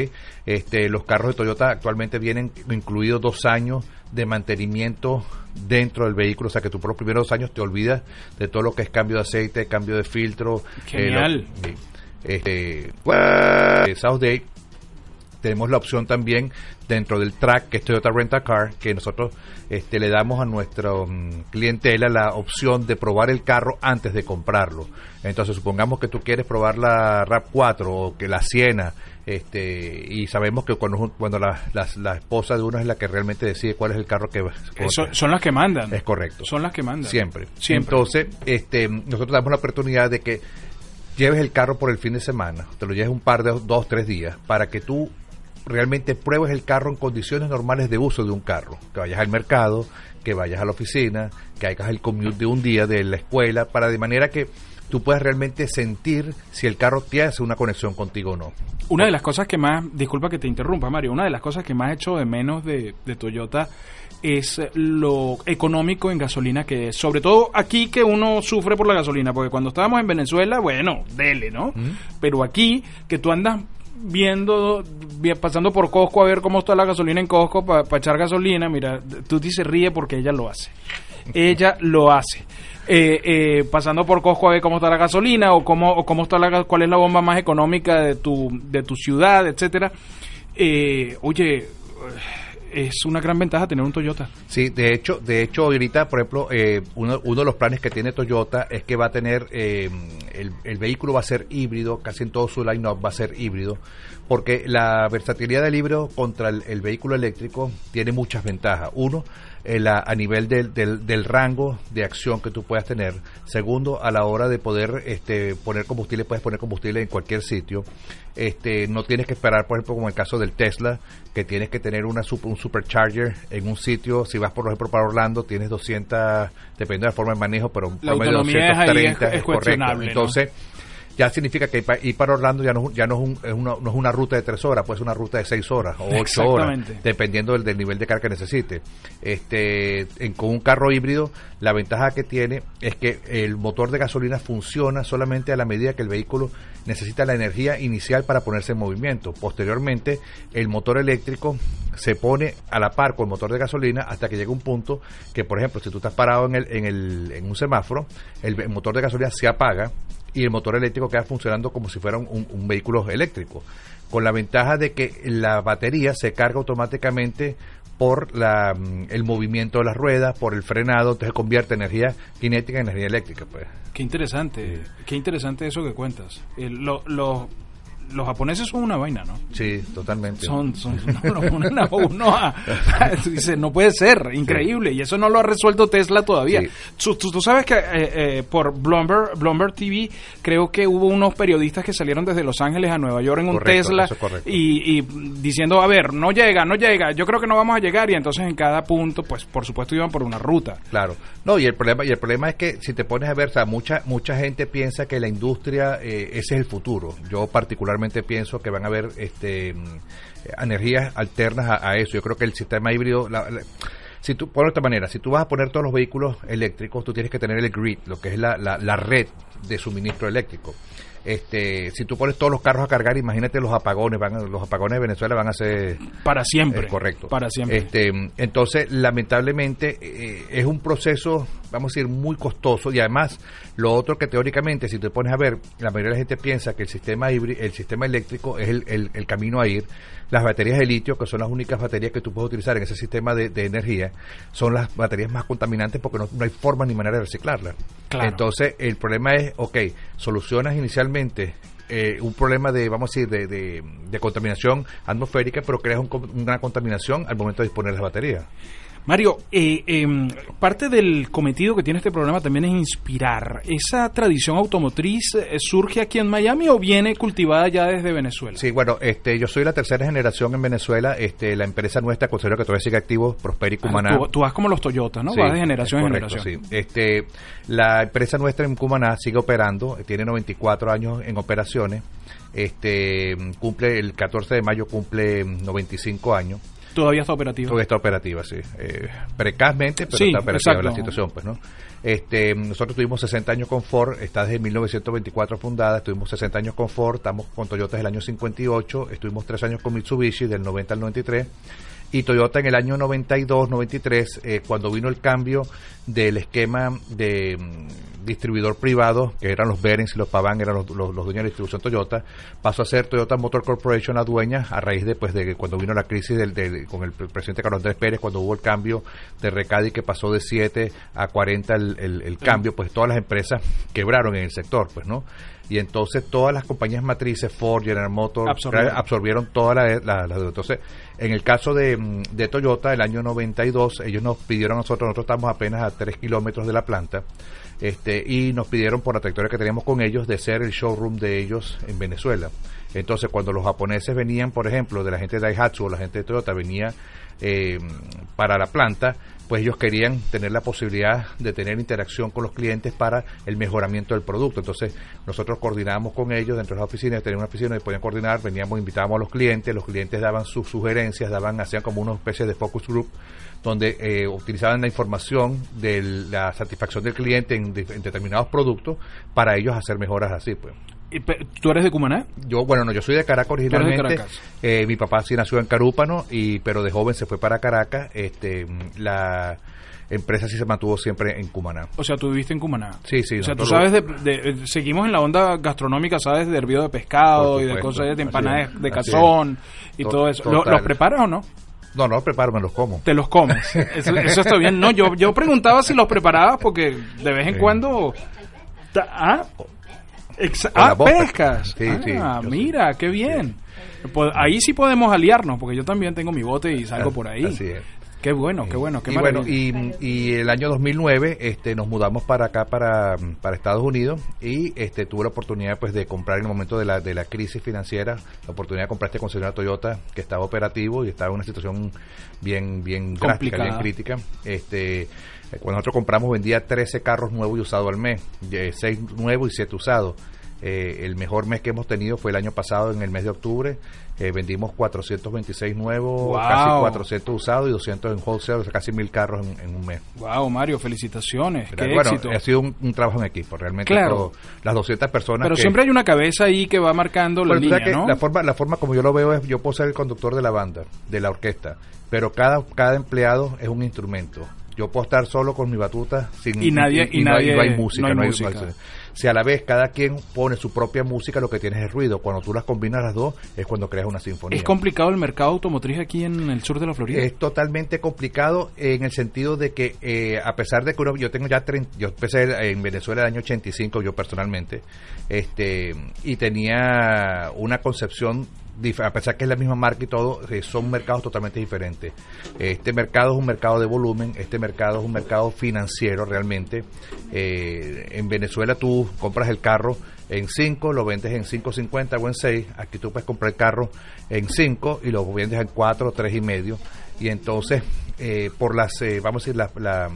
[SPEAKER 7] Este, los carros de Toyota actualmente vienen incluidos dos años de mantenimiento dentro del vehículo, o sea que tú por los primeros años te olvidas de todo lo que es cambio de aceite, cambio de filtro.
[SPEAKER 3] Genial.
[SPEAKER 7] eh, lo- sí. este, eh, South Day tenemos la opción también dentro del track que es Toyota Rent a Car que nosotros este, le damos a nuestra mm, clientela la opción de probar el carro antes de comprarlo entonces supongamos que tú quieres probar la RAP 4 o que la Siena este y sabemos que cuando, cuando la, la- la esposa de uno es la que realmente decide cuál es el carro que va
[SPEAKER 3] Eso- son las que mandan.
[SPEAKER 7] es correcto
[SPEAKER 3] Son las que mandan.
[SPEAKER 7] Siempre.
[SPEAKER 3] Siempre.
[SPEAKER 7] Entonces, este, nosotros damos la oportunidad de que lleves el carro por el fin de semana, te lo lleves un par de dos, tres días, para que tú realmente pruebes el carro en condiciones normales de uso de un carro. Que vayas al mercado, que vayas a la oficina, que hagas el commute de un día de la escuela, para de manera que tú puedas realmente sentir si el carro te hace una conexión contigo o no.
[SPEAKER 3] Una de las cosas que más, disculpa que te interrumpa Mario, una de las cosas que más echo de menos de, de Toyota es lo económico en gasolina que es. Sobre todo aquí que uno sufre por la gasolina, porque cuando estábamos en Venezuela, bueno, dele, ¿no? Pero aquí que tú andas viendo, vi- pasando por Costco a ver cómo está la gasolina en Costco para echar gasolina, mira, tú se ríe porque ella lo hace. Ella lo hace. Eh, eh, pasando por Costco a ver cómo está la gasolina o cómo, o cómo está la, cuál es la bomba más económica de tu, de tu ciudad, etcétera. Eh, oye, es una gran ventaja tener un Toyota.
[SPEAKER 7] Sí, de hecho, de hecho ahorita, por ejemplo, eh, uno, uno de los planes que tiene Toyota es que va a tener, eh, el, el vehículo va a ser híbrido, casi en todo su line-up va a ser híbrido, porque la versatilidad del híbrido contra el, el vehículo eléctrico tiene muchas ventajas. Uno, eh, la- a nivel del, del, del rango de acción que tú puedas tener. Segundo, a la hora de poder este, poner combustible, puedes poner combustible en cualquier sitio. Este, no tienes que esperar, por ejemplo, como el caso del Tesla, que tienes que tener una un supercharger en un sitio. Si vas, por ejemplo, para Orlando, tienes 200, depende de la forma de manejo, pero un
[SPEAKER 3] La
[SPEAKER 7] de
[SPEAKER 3] autonomía es ahí,
[SPEAKER 7] 230
[SPEAKER 3] es- es
[SPEAKER 7] correcto.
[SPEAKER 3] ¿no?
[SPEAKER 7] Ya significa que ir para Orlando ya no, ya no, es, un- es una, no es una ruta de tres horas, puede ser una ruta de seis horas o ocho horas, dependiendo del, del nivel de carga que necesite. Este, en- con un carro híbrido, la ventaja que tiene es que el motor de gasolina funciona solamente a la medida que el vehículo necesita la energía inicial para ponerse en movimiento. Posteriormente, el motor eléctrico se pone a la par con el motor de gasolina hasta que llega un punto que, por ejemplo, si tú estás parado en, el, en, el, en un semáforo, el motor de gasolina se apaga y el motor eléctrico queda funcionando como si fuera un, un- un vehículo eléctrico, con la ventaja de que la batería se carga automáticamente por la, mm, el movimiento de las ruedas, por el frenado, entonces convierte energía cinética en energía eléctrica. Pues.
[SPEAKER 3] Qué interesante, qué interesante eso que cuentas. Eh, lo- lo- los japoneses son una vaina, ¿no?
[SPEAKER 7] Sí, totalmente.
[SPEAKER 3] Son, son, no, ponen a uno a- dice, no puede ser, increíble, y eso no lo ha resuelto Tesla todavía.
[SPEAKER 7] Sí.
[SPEAKER 3] Tú, tú- tú sabes que eh, eh, por Bloomberg, Bloomberg TV creo que hubo unos periodistas que salieron desde Los Ángeles a Nueva York en un
[SPEAKER 7] Correcto,
[SPEAKER 3] Tesla
[SPEAKER 7] eso es correcto.
[SPEAKER 3] y, y diciendo, a ver, no llega, no llega, yo creo que no vamos a llegar, y entonces en cada punto, pues por supuesto iban por una ruta.
[SPEAKER 7] Claro. No, y el problema y el problema es que si te pones a ver, o sea, mucha mucha gente piensa que la industria eh, ese es el futuro. Yo particularmente pienso que van a haber este energías alternas a, a eso. Yo creo que el sistema híbrido la- la- si tú, por esta manera, si tú vas a poner todos los vehículos eléctricos, tú tienes que tener el grid, lo que es la, la, la red de suministro eléctrico. Este, si tú pones todos los carros a cargar, imagínate los apagones, van los apagones de Venezuela van a ser
[SPEAKER 3] Para siempre.
[SPEAKER 7] es correcto.
[SPEAKER 3] Para siempre.
[SPEAKER 7] Este, entonces, lamentablemente, eh, es un proceso, vamos a decir, muy costoso y además, lo otro que teóricamente, si te pones a ver, la mayoría de la gente piensa que el sistema híbrido, el sistema eléctrico es el, el- el camino a ir. Las baterías de litio, que son las únicas baterías que tú puedes utilizar en ese sistema de, de energía, son las baterías más contaminantes porque no, no hay forma ni manera de reciclarlas.
[SPEAKER 3] Claro.
[SPEAKER 7] Entonces, el problema es, ok, solucionas inicialmente eh, un problema de, vamos a decir, de, de- de contaminación atmosférica, pero creas un una contaminación al momento de disponer las baterías.
[SPEAKER 3] Mario, eh, em, parte del cometido que tiene este programa también es inspirar. ¿Esa tradición automotriz eh, surge aquí en Miami o viene cultivada ya desde Venezuela?
[SPEAKER 7] Sí, bueno, este, yo soy la tercera generación en Venezuela. Este, la empresa nuestra, considero que todavía sigue activo, Prosperi
[SPEAKER 3] Ah,
[SPEAKER 7] Cumaná.
[SPEAKER 3] tú, tú vas como los Toyotas, ¿no?
[SPEAKER 7] Sí,
[SPEAKER 3] vas de generación en generación.
[SPEAKER 7] sí. Este, la empresa nuestra en Cumaná sigue operando, tiene 94 años en operaciones. Este, cumple el 14 de mayo cumple mm, 95 años.
[SPEAKER 3] Todavía está operativa.
[SPEAKER 7] Todavía está operativa, sí. Eh, precazmente, pero
[SPEAKER 3] Sí,
[SPEAKER 7] está operativa
[SPEAKER 3] exacto.
[SPEAKER 7] la situación, pues, ¿no? Este, nosotros tuvimos 60 años con Ford, está desde 1924 fundada, estuvimos 60 años con Ford, estamos con Toyota desde el año 58, estuvimos 3 años con Mitsubishi del 90 al 93 y Toyota en el año 92, 93, eh, cuando vino el cambio del esquema de mm, distribuidor privado, que eran los Berens y los Pavan, eran los, los- los dueños de la distribución Toyota, pasó a ser Toyota Motor Corporation la dueña a raíz de, pues, de que cuando vino la crisis del, del- con el pre- presidente Carlos Andrés Pérez, cuando hubo el cambio de Recadi que pasó de 7 a 40 el, el- el cambio, pues todas las empresas quebraron en el sector, pues, ¿no? Y entonces todas las compañías matrices, Ford, General Motors,
[SPEAKER 3] Absorbieron.
[SPEAKER 7] absorbieron todas las la. Entonces, en el caso de, mm, de Toyota, el año 92, ellos nos pidieron a nosotros, nosotros estamos apenas a 3 kilómetros de la planta, este, y nos pidieron por la trayectoria que teníamos con ellos de ser el showroom de ellos en Venezuela. Entonces, cuando los japoneses venían, por ejemplo, de la gente de Daihatsu o la gente de Toyota, venía eh, para la planta, pues ellos querían tener la posibilidad de tener interacción con los clientes para el mejoramiento del producto. Entonces, nosotros coordinábamos con ellos dentro de las oficinas, teníamos una oficina donde podían coordinar, veníamos, invitábamos a los clientes, los clientes daban sus sugerencias, daban, hacían como una especie de focus group donde eh, utilizaban la información de la satisfacción del cliente en determinados productos para ellos hacer mejoras así, pues.
[SPEAKER 3] ¿Tú eres de Cumaná?
[SPEAKER 7] Yo, bueno, no, yo soy de Caracas
[SPEAKER 3] de
[SPEAKER 7] originalmente.
[SPEAKER 3] Caracas.
[SPEAKER 7] Eh, mi papá sí nació en Carúpano, y, pero de joven se fue para Caracas. Este, la empresa sí se mantuvo siempre en Cumaná.
[SPEAKER 3] O sea, tú viviste en Cumaná.
[SPEAKER 7] Sí, sí.
[SPEAKER 3] O sea, tú sabes, de, de- eh, seguimos en la onda gastronómica, ¿sabes? De hervido de pescado y de cosas de empanadas de cazón y
[SPEAKER 7] To-
[SPEAKER 3] todo eso. ¿Lo-
[SPEAKER 7] total.
[SPEAKER 3] ¿Los preparas o no?
[SPEAKER 7] No, no los preparo, me los como.
[SPEAKER 3] Te los comes. Eso, eso está bien. No, yo, yo preguntaba si los preparabas porque de vez en
[SPEAKER 7] Sí.
[SPEAKER 3] cuando... Ah, exa- ah pescas.
[SPEAKER 7] Sí,
[SPEAKER 3] ah,
[SPEAKER 7] sí.
[SPEAKER 3] mira, qué bien. Pues ahí sí podemos aliarnos porque yo también tengo mi bote y salgo por ahí.
[SPEAKER 7] Así es.
[SPEAKER 3] Qué bueno, qué bueno, qué
[SPEAKER 7] y bueno, y, y el año 2009 este, nos mudamos para acá, para, para Estados Unidos, y este, tuve la oportunidad pues de comprar en el momento de la, de la crisis financiera, la oportunidad de comprar este concesionario Toyota que estaba operativo y estaba en una situación bien, bien drástica,
[SPEAKER 3] Complicada.
[SPEAKER 7] bien crítica. Este, eh, cuando nosotros compramos vendía 13 carros nuevos y usados al mes, 6 nuevos y 7 usados. Eh, el mejor mes que hemos tenido fue el año pasado, en el mes de octubre. Eh, vendimos 426 nuevos,
[SPEAKER 3] Wow.
[SPEAKER 7] casi 400 usados y 200 en wholesale, o sea, casi mil carros en, en un mes.
[SPEAKER 3] Wow, Mario, felicitaciones. Qué
[SPEAKER 7] bueno,
[SPEAKER 3] éxito.
[SPEAKER 7] ha sido un, un trabajo en equipo, realmente.
[SPEAKER 3] Claro.
[SPEAKER 7] todo- las 200 personas.
[SPEAKER 3] Pero
[SPEAKER 7] que-
[SPEAKER 3] siempre hay una cabeza ahí que va marcando la línea, ¿no?
[SPEAKER 7] la forma, la forma como yo lo veo es, yo puedo ser el conductor de la banda, de la orquesta, pero cada, cada empleado es un instrumento. Yo puedo estar solo con mi batuta sin
[SPEAKER 3] Y nadie- y
[SPEAKER 7] no, hay,
[SPEAKER 3] nadie-
[SPEAKER 7] no hay música.
[SPEAKER 3] no hay
[SPEAKER 7] no hay-
[SPEAKER 3] música.
[SPEAKER 7] no hay- si a la vez cada quien pone su propia música, lo que tienes es ruido. Cuando tú las combinas las dos, es cuando creas una sinfonía.
[SPEAKER 3] Es complicado el mercado automotriz aquí en el sur de la Florida.
[SPEAKER 7] Es totalmente complicado en el sentido de que, eh, a pesar de que uno- yo tengo ya 30, yo empecé en Venezuela el año 85, yo personalmente, este, y tenía una concepción, a pesar que es la misma marca y todo, eh, son mercados totalmente diferentes. Este mercado es un mercado de volumen, este mercado es un mercado financiero realmente. Eh, en Venezuela tú compras el carro en 5, lo vendes en 5.50 o en 6. Aquí tú puedes comprar el carro en 5 y lo vendes en 4, 3 y medio. Y entonces, eh, por las, eh, vamos a decir, la, la,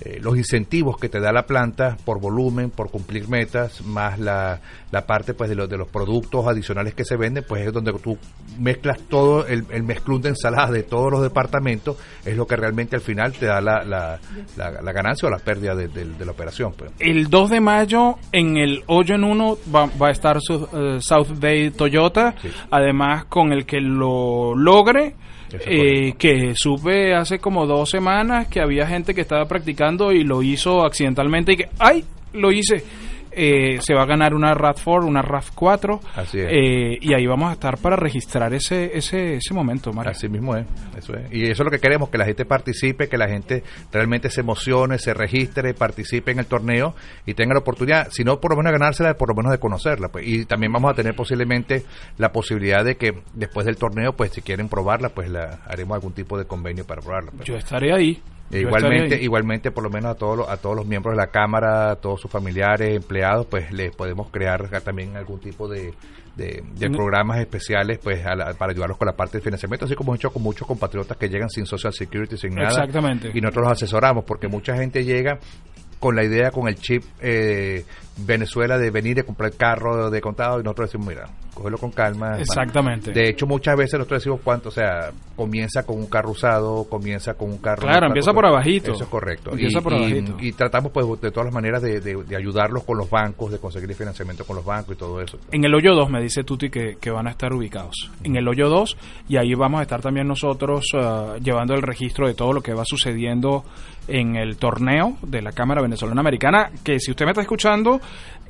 [SPEAKER 7] eh, los incentivos que te da la planta por volumen, por cumplir metas, más la, la parte pues de los, de los productos adicionales que se venden, pues es donde tú mezclas todo el, el mezclún de ensalada de todos los departamentos, es lo que realmente al final te da la, la, la- la ganancia o la pérdida de, de- de la operación. Pues.
[SPEAKER 3] El 2 de mayo en el hoyo en uno va, va a estar su- eh, South Bay Toyota,
[SPEAKER 7] Sí.
[SPEAKER 3] además con el que lo logre. Eh, que supe hace como dos semanas que había gente que estaba practicando y lo hizo accidentalmente y que ¡ay! lo hice Eh, se va a ganar una RAV4 una RAV4
[SPEAKER 7] Así es.
[SPEAKER 3] eh, y ahí vamos a estar para registrar ese ese, ese momento Mario.
[SPEAKER 7] Así mismo es, eso es. Y eso es lo que queremos, que la gente participe, que la gente realmente se emocione, se registre, participe en el torneo y tenga la oportunidad, si no por lo menos de ganársela, por lo menos de conocerla. Pues. Y también vamos a tener posiblemente la posibilidad de que después del torneo, pues si quieren probarla, pues la haremos algún tipo de convenio para probarla. pues.
[SPEAKER 3] yo estaré ahí
[SPEAKER 7] E igualmente, igualmente por lo menos a todos los, a todos los miembros de la cámara, a todos sus familiares, empleados, pues les podemos crear también algún tipo de, de, de
[SPEAKER 3] Mm.
[SPEAKER 7] programas especiales, pues a la- para ayudarlos con la parte de financiamiento, así como hemos hecho con muchos compatriotas que llegan sin social security, sin nada,
[SPEAKER 3] Exactamente.
[SPEAKER 7] y nosotros los asesoramos, porque mucha gente llega con la idea, con el chip eh, Venezuela de venir a comprar carro de contado y nosotros decimos, mira, cógelo con calma.
[SPEAKER 3] Exactamente.
[SPEAKER 7] De hecho, muchas veces nosotros decimos cuánto, o sea, comienza con un carro usado, comienza con un carro...
[SPEAKER 3] Claro, empieza por abajito.
[SPEAKER 7] Eso es correcto.
[SPEAKER 3] Empieza
[SPEAKER 7] y,
[SPEAKER 3] por abajito.
[SPEAKER 7] y tratamos, pues, de todas las maneras de, de- de ayudarlos con los bancos, de conseguir el financiamiento con los bancos y todo eso.
[SPEAKER 3] En el hoyo 2 me dice Tuti que, que van a estar ubicados. En el hoyo 2 y ahí vamos a estar también nosotros ah, llevando el registro de todo lo que va sucediendo en el torneo de la Cámara Venezolana Americana, que si usted me está escuchando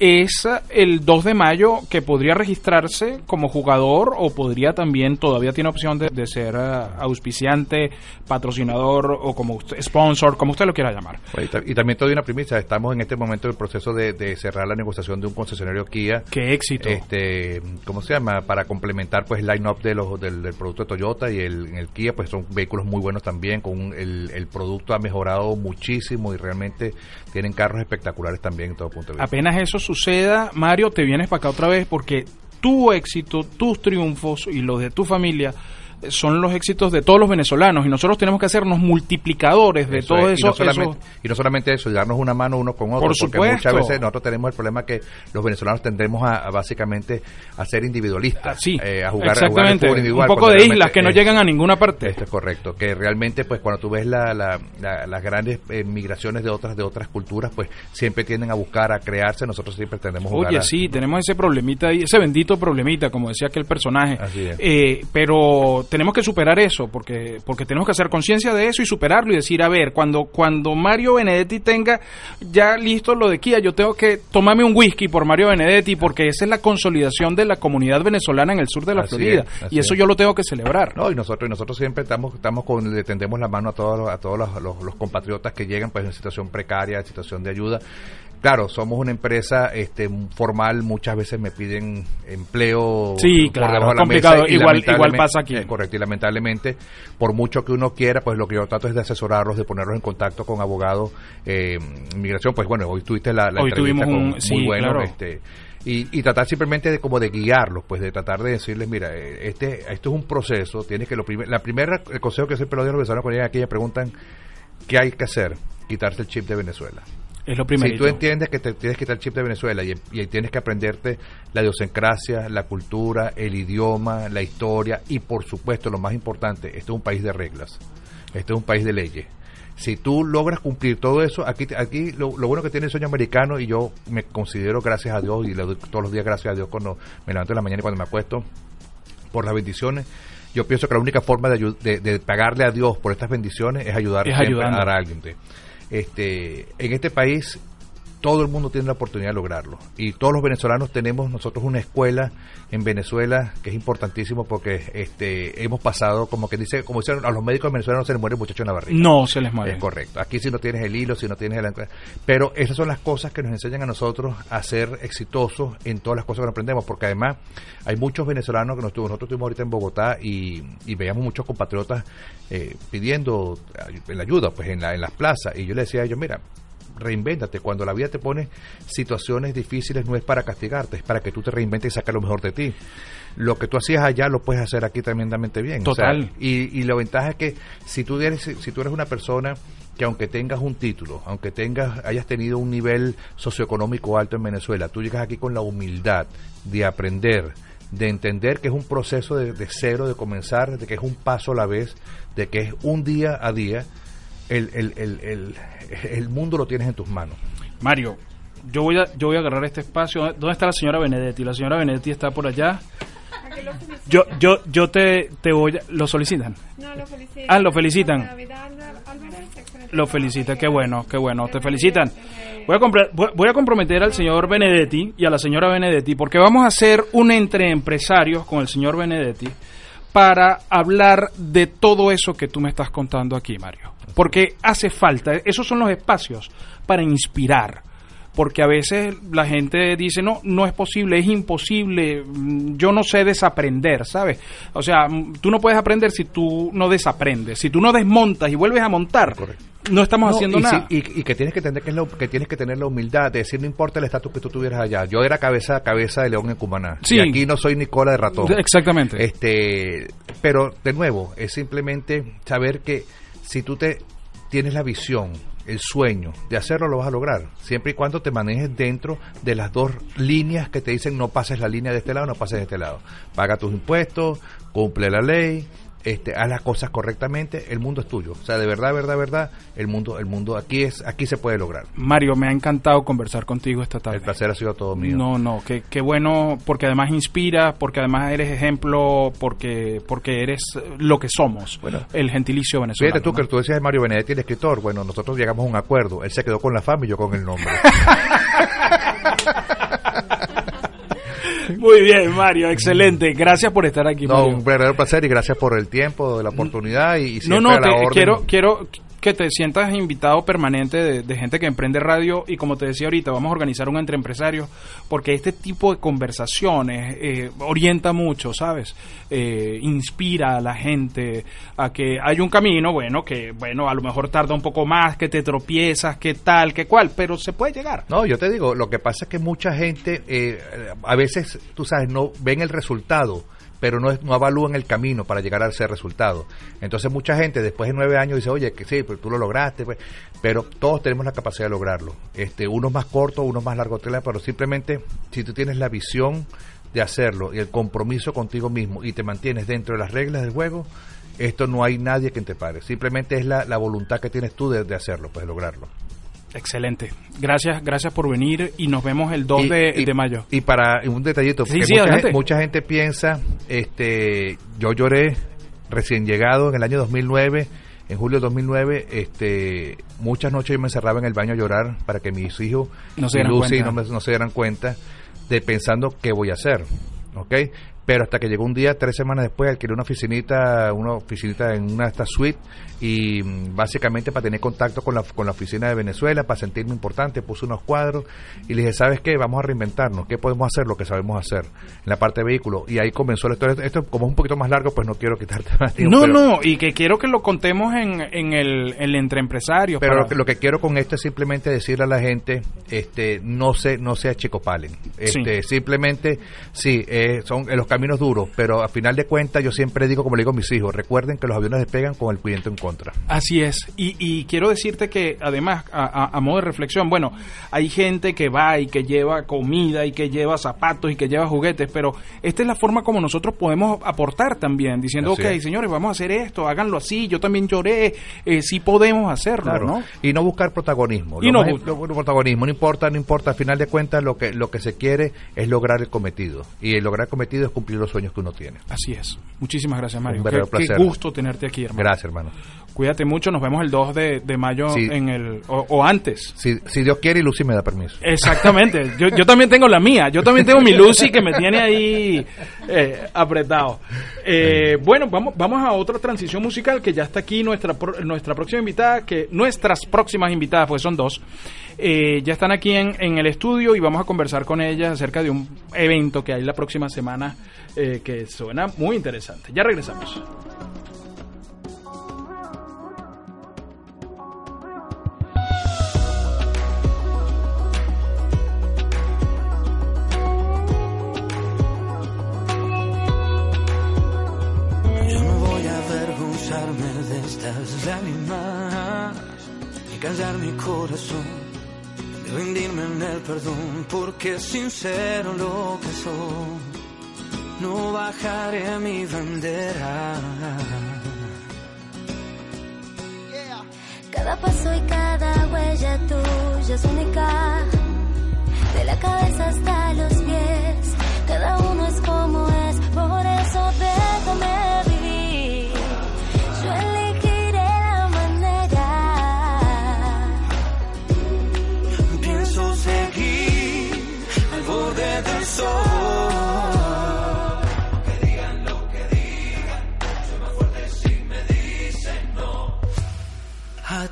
[SPEAKER 3] es el 2 de mayo que podría registrarse como jugador o podría también, todavía tiene opción de, de ser ah, auspiciante, patrocinador o como usted, sponsor, como usted lo quiera llamar.
[SPEAKER 7] Y, ta- y también te doy una primicia, estamos en este momento en el proceso de, de cerrar la negociación de un concesionario Kia.
[SPEAKER 3] Qué éxito.
[SPEAKER 7] Este, ¿cómo se llama? Para complementar pues el line-up de los, del, del producto de Toyota y el, el Kia, pues son vehículos muy buenos también, con un- el, el producto ha mejorado muchísimo y realmente tienen carros espectaculares también en todo punto de vista.
[SPEAKER 3] Apenas eso suceda, Mario, te vienes para acá otra vez porque tu éxito, tus triunfos y los de tu familia son los éxitos de todos los venezolanos y nosotros tenemos que hacernos multiplicadores de
[SPEAKER 7] Eso
[SPEAKER 3] todo
[SPEAKER 7] es, y
[SPEAKER 3] eso.
[SPEAKER 7] no, solamente,
[SPEAKER 3] eso-
[SPEAKER 7] y no solamente eso, darnos una mano uno con otro,
[SPEAKER 3] Por
[SPEAKER 7] porque muchas veces nosotros tenemos el problema que los venezolanos tendremos a, a básicamente a ser individualistas,
[SPEAKER 3] Ah, sí,
[SPEAKER 7] eh, a jugar, a
[SPEAKER 3] exactamente.
[SPEAKER 7] fútbol individual.
[SPEAKER 3] Un poco de islas que no
[SPEAKER 7] es-
[SPEAKER 3] llegan a ninguna parte.
[SPEAKER 7] Esto es correcto, que realmente pues cuando tú ves la, la- la- las grandes eh, migraciones de otras de otras culturas, pues siempre tienden a buscar, a crearse, nosotros siempre tendemos a jugar
[SPEAKER 3] Oye,
[SPEAKER 7] a-
[SPEAKER 3] sí, tenemos ese problemita ahí, ese bendito problemita, como decía aquel personaje.
[SPEAKER 7] Así es.
[SPEAKER 3] Eh, pero tenemos que superar eso, porque, porque tenemos que hacer conciencia de eso y superarlo y decir, a ver, cuando, cuando Mario Benedetti tenga ya listo lo de Kia, yo tengo que tomarme un whisky por Mario Benedetti, porque esa es la consolidación de la comunidad venezolana en el sur de la
[SPEAKER 7] Así
[SPEAKER 3] Florida.
[SPEAKER 7] es,
[SPEAKER 3] y eso
[SPEAKER 7] es.
[SPEAKER 3] yo lo tengo que celebrar.
[SPEAKER 7] No, y nosotros, y nosotros siempre estamos, estamos con, le tendemos la mano a todos, los- a todos los, los- los compatriotas que llegan pues en situación precaria, en situación de ayuda. Claro, somos una empresa este, formal, muchas veces me piden empleo
[SPEAKER 3] Sí, claro, complicado.
[SPEAKER 7] y
[SPEAKER 3] Igual- igual pasa aquí.
[SPEAKER 7] eh, correcto, y lamentablemente, por mucho que uno quiera, pues lo que yo trato es de asesorarlos, de ponerlos en contacto con abogados, eh, inmigración, pues bueno, hoy tuviste la, la
[SPEAKER 3] Hoy
[SPEAKER 7] entrevista
[SPEAKER 3] tuvimos
[SPEAKER 7] con-
[SPEAKER 3] sí,
[SPEAKER 7] muy bueno,
[SPEAKER 3] claro.
[SPEAKER 7] este, y, y tratar simplemente de como de guiarlos, pues de tratar de decirles, mira, eh, este esto es un proceso, tienes que lo primer, la primera el consejo que siempre lo doy a los venezolanos cuando llegan aquí me preguntan qué hay que hacer, quitarse el chip de Venezuela.
[SPEAKER 3] Es lo primero.
[SPEAKER 7] Si tú entiendes que te tienes que quitar el chip de Venezuela y, y tienes que aprenderte la idiosincrasia, la cultura, el idioma, la historia y por supuesto lo más importante, este es un país de reglas, este es un país de leyes. Si tú logras cumplir todo eso, aquí, aquí lo, lo bueno que tiene el sueño americano y yo me considero gracias a Dios y le doy todos los días gracias a Dios cuando me levanto en la mañana y cuando me acuesto por las bendiciones. Yo pienso que la única forma de, de- de pagarle a Dios por estas bendiciones es ayudar
[SPEAKER 3] Es
[SPEAKER 7] siempre a alguien. ¿sí? Este, en este país todo el mundo tiene la oportunidad de lograrlo y todos los venezolanos tenemos nosotros una escuela en Venezuela que es importantísimo porque este hemos pasado como que dice como dicen a los médicos venezolanos se les muere el muchacho en la barriga
[SPEAKER 3] No se les mueve.
[SPEAKER 7] es correcto. Aquí si no tienes el hilo, si no tienes el... Pero esas son las cosas que nos enseñan a nosotros a ser exitosos en todas las cosas que aprendemos, porque además hay muchos venezolanos que nos tuvimos, nosotros estuvimos ahorita en Bogotá y, y veíamos muchos compatriotas eh, pidiendo ay- la ayuda pues en, la, en las plazas y yo le decía a ellos, mira, reinvéntate. Cuando la vida te pone situaciones difíciles no es para castigarte, es para que tú te reinventes y saques lo mejor de ti. Lo que tú hacías allá lo puedes hacer aquí tremendamente bien. O sea,
[SPEAKER 3] Total.
[SPEAKER 7] y, y la ventaja es que si tú eres, si tú eres una persona que aunque tengas un título, aunque tengas, hayas tenido un nivel socioeconómico alto en Venezuela, tú llegas aquí con la humildad de aprender, de entender que es un proceso de, de cero, de comenzar, de que es un paso a la vez, de que es un día a día, el, el, el, el, el mundo lo tienes en tus manos.
[SPEAKER 3] Mario, yo voy a, yo voy a agarrar este espacio. ¿Dónde está la señora Benedetti? La señora Benedetti está por allá. Yo, yo, yo te, te voy a, ¿Lo solicitan?
[SPEAKER 8] No, lo felicitan.
[SPEAKER 3] Ah, lo felicitan.
[SPEAKER 8] David Álvarez,
[SPEAKER 3] Lo felicita, qué bueno, qué bueno, te felicitan. Voy a, voy voy a comprometer al señor Benedetti y a la señora Benedetti porque vamos a hacer un entre empresarios con el señor Benedetti para hablar de todo eso que tú me estás contando aquí, Mario. Porque hace falta, esos son los espacios para inspirar. Porque a veces la gente dice, no, no es posible, es imposible, mm, yo no sé desaprender, ¿sabes? O sea, mm, tú no puedes aprender si tú no desaprendes, si tú no desmontas y vuelves a montar, no estamos
[SPEAKER 7] No,
[SPEAKER 3] haciendo
[SPEAKER 7] y,
[SPEAKER 3] nada.
[SPEAKER 7] sí, y, y que tienes que tener que, es lo- que tienes que tener la humildad de decir no importa el estatus que tú tuvieras allá. Yo era cabeza cabeza de león en Cumaná.
[SPEAKER 3] Sí.
[SPEAKER 7] Y aquí no soy ni cola de ratón.
[SPEAKER 3] Exactamente.
[SPEAKER 7] Este, pero de nuevo, es simplemente saber que si tú te tienes la visión, el sueño de hacerlo, lo vas a lograr. Siempre y cuando te manejes dentro de las dos líneas que te dicen no pases la línea de este lado, no pases de este lado. Paga tus impuestos, cumple la ley, este, haz las cosas correctamente, el mundo es tuyo. O sea, de verdad, verdad, verdad, el mundo, el mundo aquí es, aquí se puede lograr.
[SPEAKER 3] Mario, me ha encantado conversar contigo esta tarde.
[SPEAKER 7] El placer ha sido todo mío.
[SPEAKER 3] No, no, qué, qué bueno, porque además inspira, porque además eres ejemplo, porque porque eres lo que somos, el gentilicio venezolano.
[SPEAKER 7] Fíjate tú que tú decías de Mario Benedetti, el escritor. Bueno, nosotros llegamos a un acuerdo. Él se quedó con la fama y yo con el nombre.
[SPEAKER 3] Muy bien, Mario, excelente. Gracias por estar aquí,
[SPEAKER 7] No,
[SPEAKER 3] Mario.
[SPEAKER 7] un verdadero placer y gracias por el tiempo, la oportunidad y, y
[SPEAKER 3] No,
[SPEAKER 7] siempre
[SPEAKER 3] no,
[SPEAKER 7] a la
[SPEAKER 3] te-
[SPEAKER 7] orden.
[SPEAKER 3] quiero, quiero que te sientas invitado permanente de, de gente que emprende radio y como te decía ahorita, vamos a organizar un entre empresarios porque este tipo de conversaciones eh, orienta mucho, ¿sabes? Eh, inspira a la gente a que hay un camino, bueno, que bueno, a lo mejor tarda un poco más, que te tropiezas, que tal, que cual, pero se puede llegar.
[SPEAKER 7] No, yo te digo, lo que pasa es que mucha gente, eh, a veces, tú sabes, no ven el resultado, pero no, es- no evalúan el camino para llegar a ese resultado. Entonces mucha gente después de nueve años dice, oye, que sí, pero tú lo lograste, pues", pero todos tenemos la capacidad de lograrlo. Este, unos más cortos, unos más largos, pero simplemente si tú tienes la visión de hacerlo y el compromiso contigo mismo y te mantienes dentro de las reglas del juego, esto no hay nadie que te pare. Simplemente es la, la voluntad que tienes tú de, hacerlo, pues lograrlo.
[SPEAKER 3] Excelente. Gracias, gracias por venir y nos vemos el 2
[SPEAKER 7] Y-
[SPEAKER 3] de,
[SPEAKER 7] y-
[SPEAKER 3] de mayo.
[SPEAKER 7] Y para un detallito, porque
[SPEAKER 3] sí,
[SPEAKER 7] mucha, gente, mucha gente piensa, este, yo lloré recién llegado en el año 2009, en julio de 2009, este, muchas noches yo me encerraba en el baño a llorar para que mis hijos
[SPEAKER 3] No se
[SPEAKER 7] Lucy no, me- no se dieran cuenta de pensando qué voy a hacer, ¿ok? Pero hasta que llegó un día, tres semanas después, alquilé una oficinita, una oficinita en una de estas suites y mm, básicamente para tener contacto con la, con la oficina de Venezuela, para sentirme importante, puse unos cuadros y le dije, ¿sabes qué? Vamos a reinventarnos, ¿qué podemos hacer? Lo que sabemos hacer en la parte de vehículo. Y ahí comenzó la historia. Esto como es un poquito más largo, pues no quiero quitarte más tiempo.
[SPEAKER 3] No,
[SPEAKER 7] pero-
[SPEAKER 3] no, y que quiero que lo contemos en, en el, el entre empresarios.
[SPEAKER 7] Pero
[SPEAKER 3] para-
[SPEAKER 7] lo que, lo que quiero con esto es simplemente decirle a la gente, este, no se, no sea chico palen. Este, simplemente, sí, eh, son eh, los caminos duros, pero a final de cuentas yo siempre digo, como le digo a mis hijos, recuerden que los aviones despegan con el viento en contra.
[SPEAKER 3] Así es. Y, y quiero decirte que, además, a, a- a modo de reflexión, bueno, hay gente que va y que lleva comida y que lleva zapatos y que lleva juguetes, pero esta es la forma como nosotros podemos aportar también, diciendo,
[SPEAKER 7] Así
[SPEAKER 3] ok,
[SPEAKER 7] es.
[SPEAKER 3] señores, vamos a hacer esto, háganlo así, yo también lloré, eh, sí podemos hacerlo,
[SPEAKER 7] Claro.
[SPEAKER 3] ¿no?
[SPEAKER 7] Y no buscar protagonismo.
[SPEAKER 3] Y
[SPEAKER 7] Lo
[SPEAKER 3] no
[SPEAKER 7] más- lo- protagonismo, no importa, no importa. Al final de cuentas, lo que, lo que se quiere es lograr el cometido. Y el lograr el cometido es cumplir los sueños que uno tiene.
[SPEAKER 3] Así es. Muchísimas gracias, Mario.
[SPEAKER 7] Un
[SPEAKER 3] Qué,
[SPEAKER 7] verdadero
[SPEAKER 3] qué
[SPEAKER 7] placer.
[SPEAKER 3] gusto tenerte aquí, hermano.
[SPEAKER 7] Gracias, hermano.
[SPEAKER 3] Cuídate mucho, nos vemos el 2 de, de mayo
[SPEAKER 7] Sí.
[SPEAKER 3] en el o, o antes.
[SPEAKER 7] Si, si Dios quiere y Lucy me da permiso.
[SPEAKER 3] Exactamente. Yo, yo también tengo la mía. Yo también tengo mi Lucy que me tiene ahí eh, apretado. Eh, bueno, vamos, vamos a otra transición musical que ya está aquí nuestra nuestra próxima invitada, que nuestras próximas invitadas, pues son dos, eh, ya están aquí en, en el estudio y vamos a conversar con ellas acerca de un evento que hay la próxima semana eh, que suena muy interesante. Ya regresamos.
[SPEAKER 9] Estas lágrimas, ni callar mi corazón, ni rendirme en el perdón, porque sincero lo que soy. No bajaré mi bandera.
[SPEAKER 10] Cada paso y cada huella tuya es única. De la cabeza hasta los pies, cada uno es como es. Por eso déjame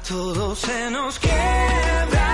[SPEAKER 9] A todos se nos quiebra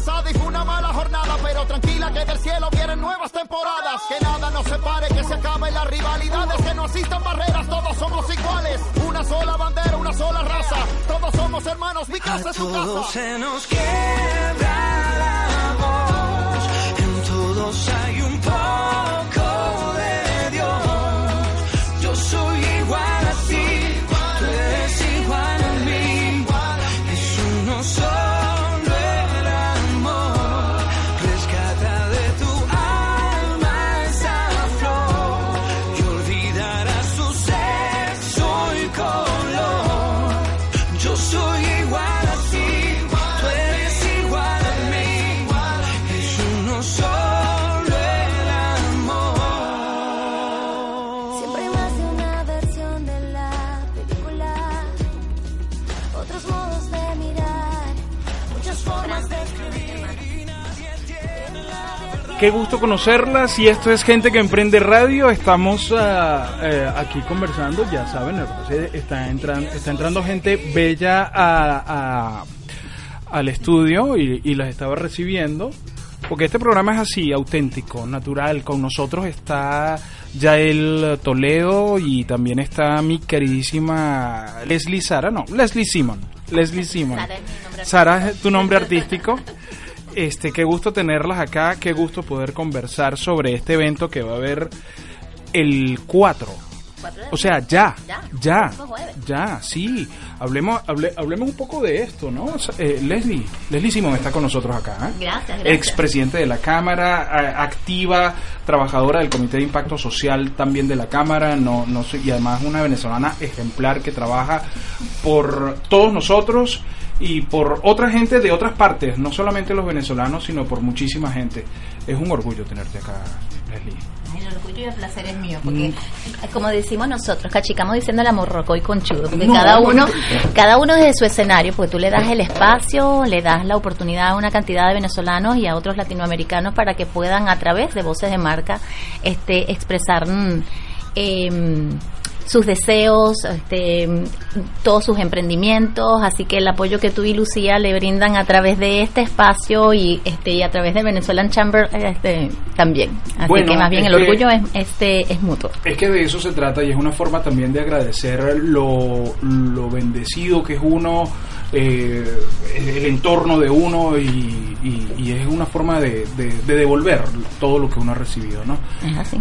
[SPEAKER 11] cansada y fue una mala jornada. Pero tranquila que del cielo vienen nuevas temporadas. Que nada nos separe, que se acaben las rivalidades. Que no existan barreras, todos somos iguales. Una sola bandera, una sola raza. Todos somos hermanos, mi casa es tu
[SPEAKER 9] todos
[SPEAKER 11] casa.
[SPEAKER 9] se nos quiebra la voz, en todos hay un poco
[SPEAKER 3] qué gusto conocerlas y esto es Gente que Emprende Radio. Estamos eh, aquí conversando, ya saben, está entrando, está entrando gente bella a, a- al estudio y, y las estaba recibiendo. Porque este programa es así, auténtico, natural. Con nosotros está Yael Toledo y también está mi queridísima Leslie Sara, no, Leslie Simon. Leslie Simon.
[SPEAKER 2] Sara es
[SPEAKER 3] tu nombre artístico. Este, qué gusto tenerlas acá, qué gusto poder conversar sobre este evento que va a haber el 4. O sea, ya,
[SPEAKER 2] Ya,
[SPEAKER 3] ya, sí. Hablemos, hable- hablemos un poco de esto, ¿no? Eh, Leslie, Leslie Simón está con nosotros acá. ¿eh?
[SPEAKER 2] Gracias, gracias.
[SPEAKER 3] Expresidente de la Cámara, activa, trabajadora del Comité de Impacto Social también de la Cámara, no, no y además una venezolana ejemplar que trabaja por todos nosotros y por otra gente de otras partes, no solamente los venezolanos, sino por muchísima gente. Es un orgullo tenerte acá, Leslie.
[SPEAKER 2] El orgullo y el placer es mío, porque como decimos nosotros, cachicamos diciendo el morroco y conchudo, porque
[SPEAKER 3] No,
[SPEAKER 2] cada uno, cada uno desde su escenario, porque tú le das el espacio, le das la oportunidad a una cantidad de venezolanos y a otros latinoamericanos para que puedan a través de voces de marca este expresar mm, em, sus deseos, este, todos sus emprendimientos, así que el apoyo que tú y Lucía le brindan a través de este espacio y este y a través de Venezuelan Chamber este, también. Así
[SPEAKER 3] Bueno,
[SPEAKER 2] que más bien el
[SPEAKER 3] que-
[SPEAKER 2] orgullo es este es mutuo.
[SPEAKER 3] Es que de eso se trata y es una forma también de agradecer lo, lo bendecido que es uno, eh, el entorno de uno y, y- y es una forma de, de- de devolver todo lo que uno ha recibido, ¿no?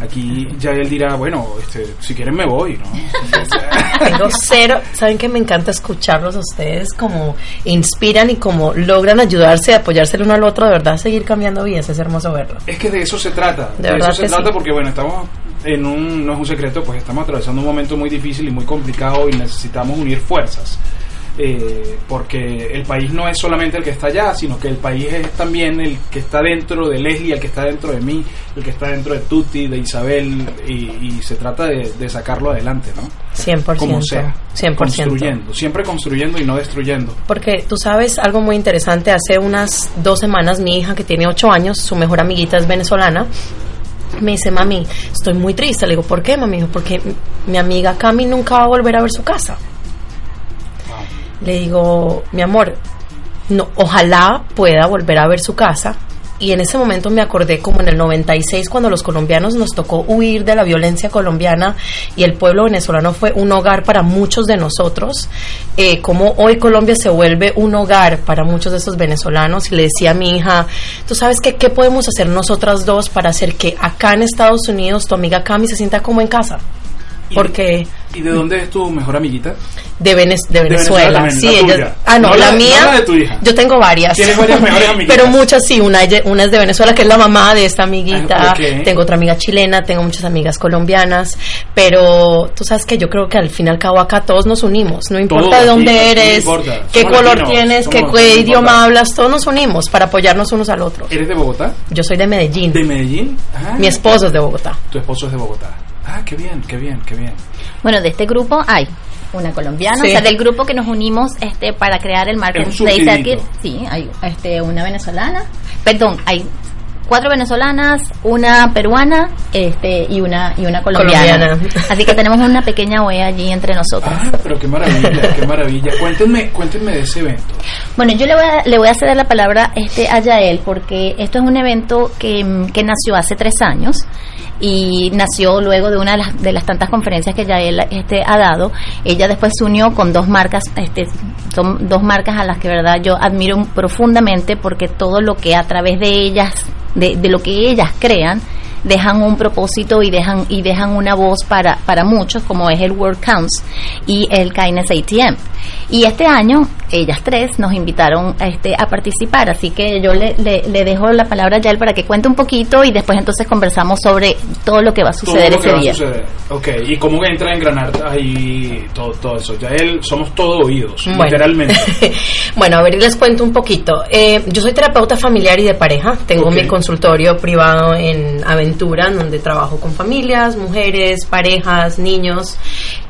[SPEAKER 3] Aquí ya él dirá, bueno, este, si quieren me voy, ¿no?
[SPEAKER 12] Tengo cero, saben que me encanta escucharlos a ustedes como inspiran y como logran ayudarse, apoyarse el uno al otro, de verdad seguir cambiando vidas, es hermoso verlo.
[SPEAKER 3] Es que de eso se trata.
[SPEAKER 12] De
[SPEAKER 3] De,
[SPEAKER 12] verdad
[SPEAKER 3] eso se trata
[SPEAKER 12] sí.
[SPEAKER 3] porque, bueno, estamos en un, no es un secreto, pues estamos atravesando un momento muy difícil y muy complicado y necesitamos unir fuerzas. Eh, porque el país no es solamente el que está allá, sino que el país es también el que está dentro de Leslie, el que está dentro de mí, el que está dentro de Tuti, de Isabel, y, y se trata de, de sacarlo adelante, ¿no?
[SPEAKER 12] 100%.
[SPEAKER 3] Como sea,
[SPEAKER 12] 100%.
[SPEAKER 3] construyendo, siempre construyendo y no destruyendo.
[SPEAKER 12] Porque tú sabes algo muy interesante, hace unas dos semanas mi hija que tiene ocho años, su mejor amiguita es venezolana, me dice, mami, estoy muy triste. Le digo, ¿por qué, mami? Porque mi amiga Cami nunca va a volver a ver su casa. Le digo, mi amor, no, ojalá pueda volver a ver su casa. Y en ese momento me acordé como en el 96 cuando los colombianos nos tocó huir de la violencia colombiana y el pueblo venezolano fue un hogar para muchos de nosotros, eh, como hoy Colombia se vuelve un hogar para muchos de esos venezolanos y le decía a mi hija, tú sabes qué, qué podemos hacer nosotras dos para hacer que acá en Estados Unidos tu amiga Cami se sienta como en casa. Porque
[SPEAKER 3] ¿Y de dónde es tu mejor amiguita?
[SPEAKER 12] de, Venez- de
[SPEAKER 3] Venezuela
[SPEAKER 12] sí,
[SPEAKER 3] la
[SPEAKER 12] ella- ah no,
[SPEAKER 3] No
[SPEAKER 12] la,
[SPEAKER 3] la-
[SPEAKER 12] mía,
[SPEAKER 3] no la de tu hija.
[SPEAKER 12] yo tengo varias,
[SPEAKER 3] Tienes varias mejores amiguitas.
[SPEAKER 12] pero muchas sí, una, una es de Venezuela que es la mamá de esta amiguita,
[SPEAKER 3] Ah,
[SPEAKER 12] tengo otra amiga chilena, tengo muchas amigas colombianas, pero tú sabes que yo creo que al fin y al cabo acá todos nos unimos, no importa
[SPEAKER 3] Todos,
[SPEAKER 12] de dónde
[SPEAKER 3] no
[SPEAKER 12] eres, qué
[SPEAKER 3] Somos
[SPEAKER 12] color
[SPEAKER 3] latinos,
[SPEAKER 12] tienes, qué, idioma hablas, todos nos unimos para apoyarnos unos al otro.
[SPEAKER 3] ¿Eres de Bogotá?
[SPEAKER 12] Yo soy de Medellín,
[SPEAKER 3] ¿De Medellín? Ah,
[SPEAKER 12] mi esposo es de Bogotá.
[SPEAKER 3] Tu esposo es de Bogotá. Ah, qué bien, qué bien, qué bien.
[SPEAKER 2] Bueno, de este grupo hay una colombiana,
[SPEAKER 12] Sí.
[SPEAKER 2] o sea, del grupo que nos unimos este para crear el Market
[SPEAKER 3] Es un
[SPEAKER 2] Place
[SPEAKER 3] surtidito.
[SPEAKER 2] aquí, sí, hay este una venezolana, perdón, hay cuatro venezolanas, una peruana, este y una y una colombiana.
[SPEAKER 12] Colombiana.
[SPEAKER 2] Así que tenemos una pequeña OEA allí entre nosotros.
[SPEAKER 3] Ah, pero qué maravilla, qué maravilla. Cuéntenme, cuéntenme de ese evento.
[SPEAKER 2] Bueno, yo le voy a, le voy a ceder la palabra este, a Yael porque esto es un evento que, que nació hace tres años y nació luego de una de las, de las tantas conferencias que Yael este, ha dado. Ella después se unió con dos marcas, este, son dos marcas a las que verdad yo admiro profundamente porque todo lo que a través de ellas, de, de lo que ellas crean, dejan un propósito y dejan y dejan una voz para, para muchos como es el World Counts y el Kindness ATM y este año ellas tres nos invitaron este, a participar así que yo le, le, le dejo la palabra a Yael para que cuente un poquito y después entonces conversamos sobre todo lo que va a suceder ese
[SPEAKER 3] a
[SPEAKER 2] día
[SPEAKER 3] suceder. Ok, y cómo entra a engranar ahí todo, todo eso. Ya él, somos todo oídos,
[SPEAKER 12] Bueno.
[SPEAKER 3] literalmente.
[SPEAKER 12] Bueno, a ver, les cuento un poquito. Eh, yo soy terapeuta familiar y de pareja. Tengo mi consultorio privado en Aventura, en donde trabajo con familias, mujeres, parejas, niños.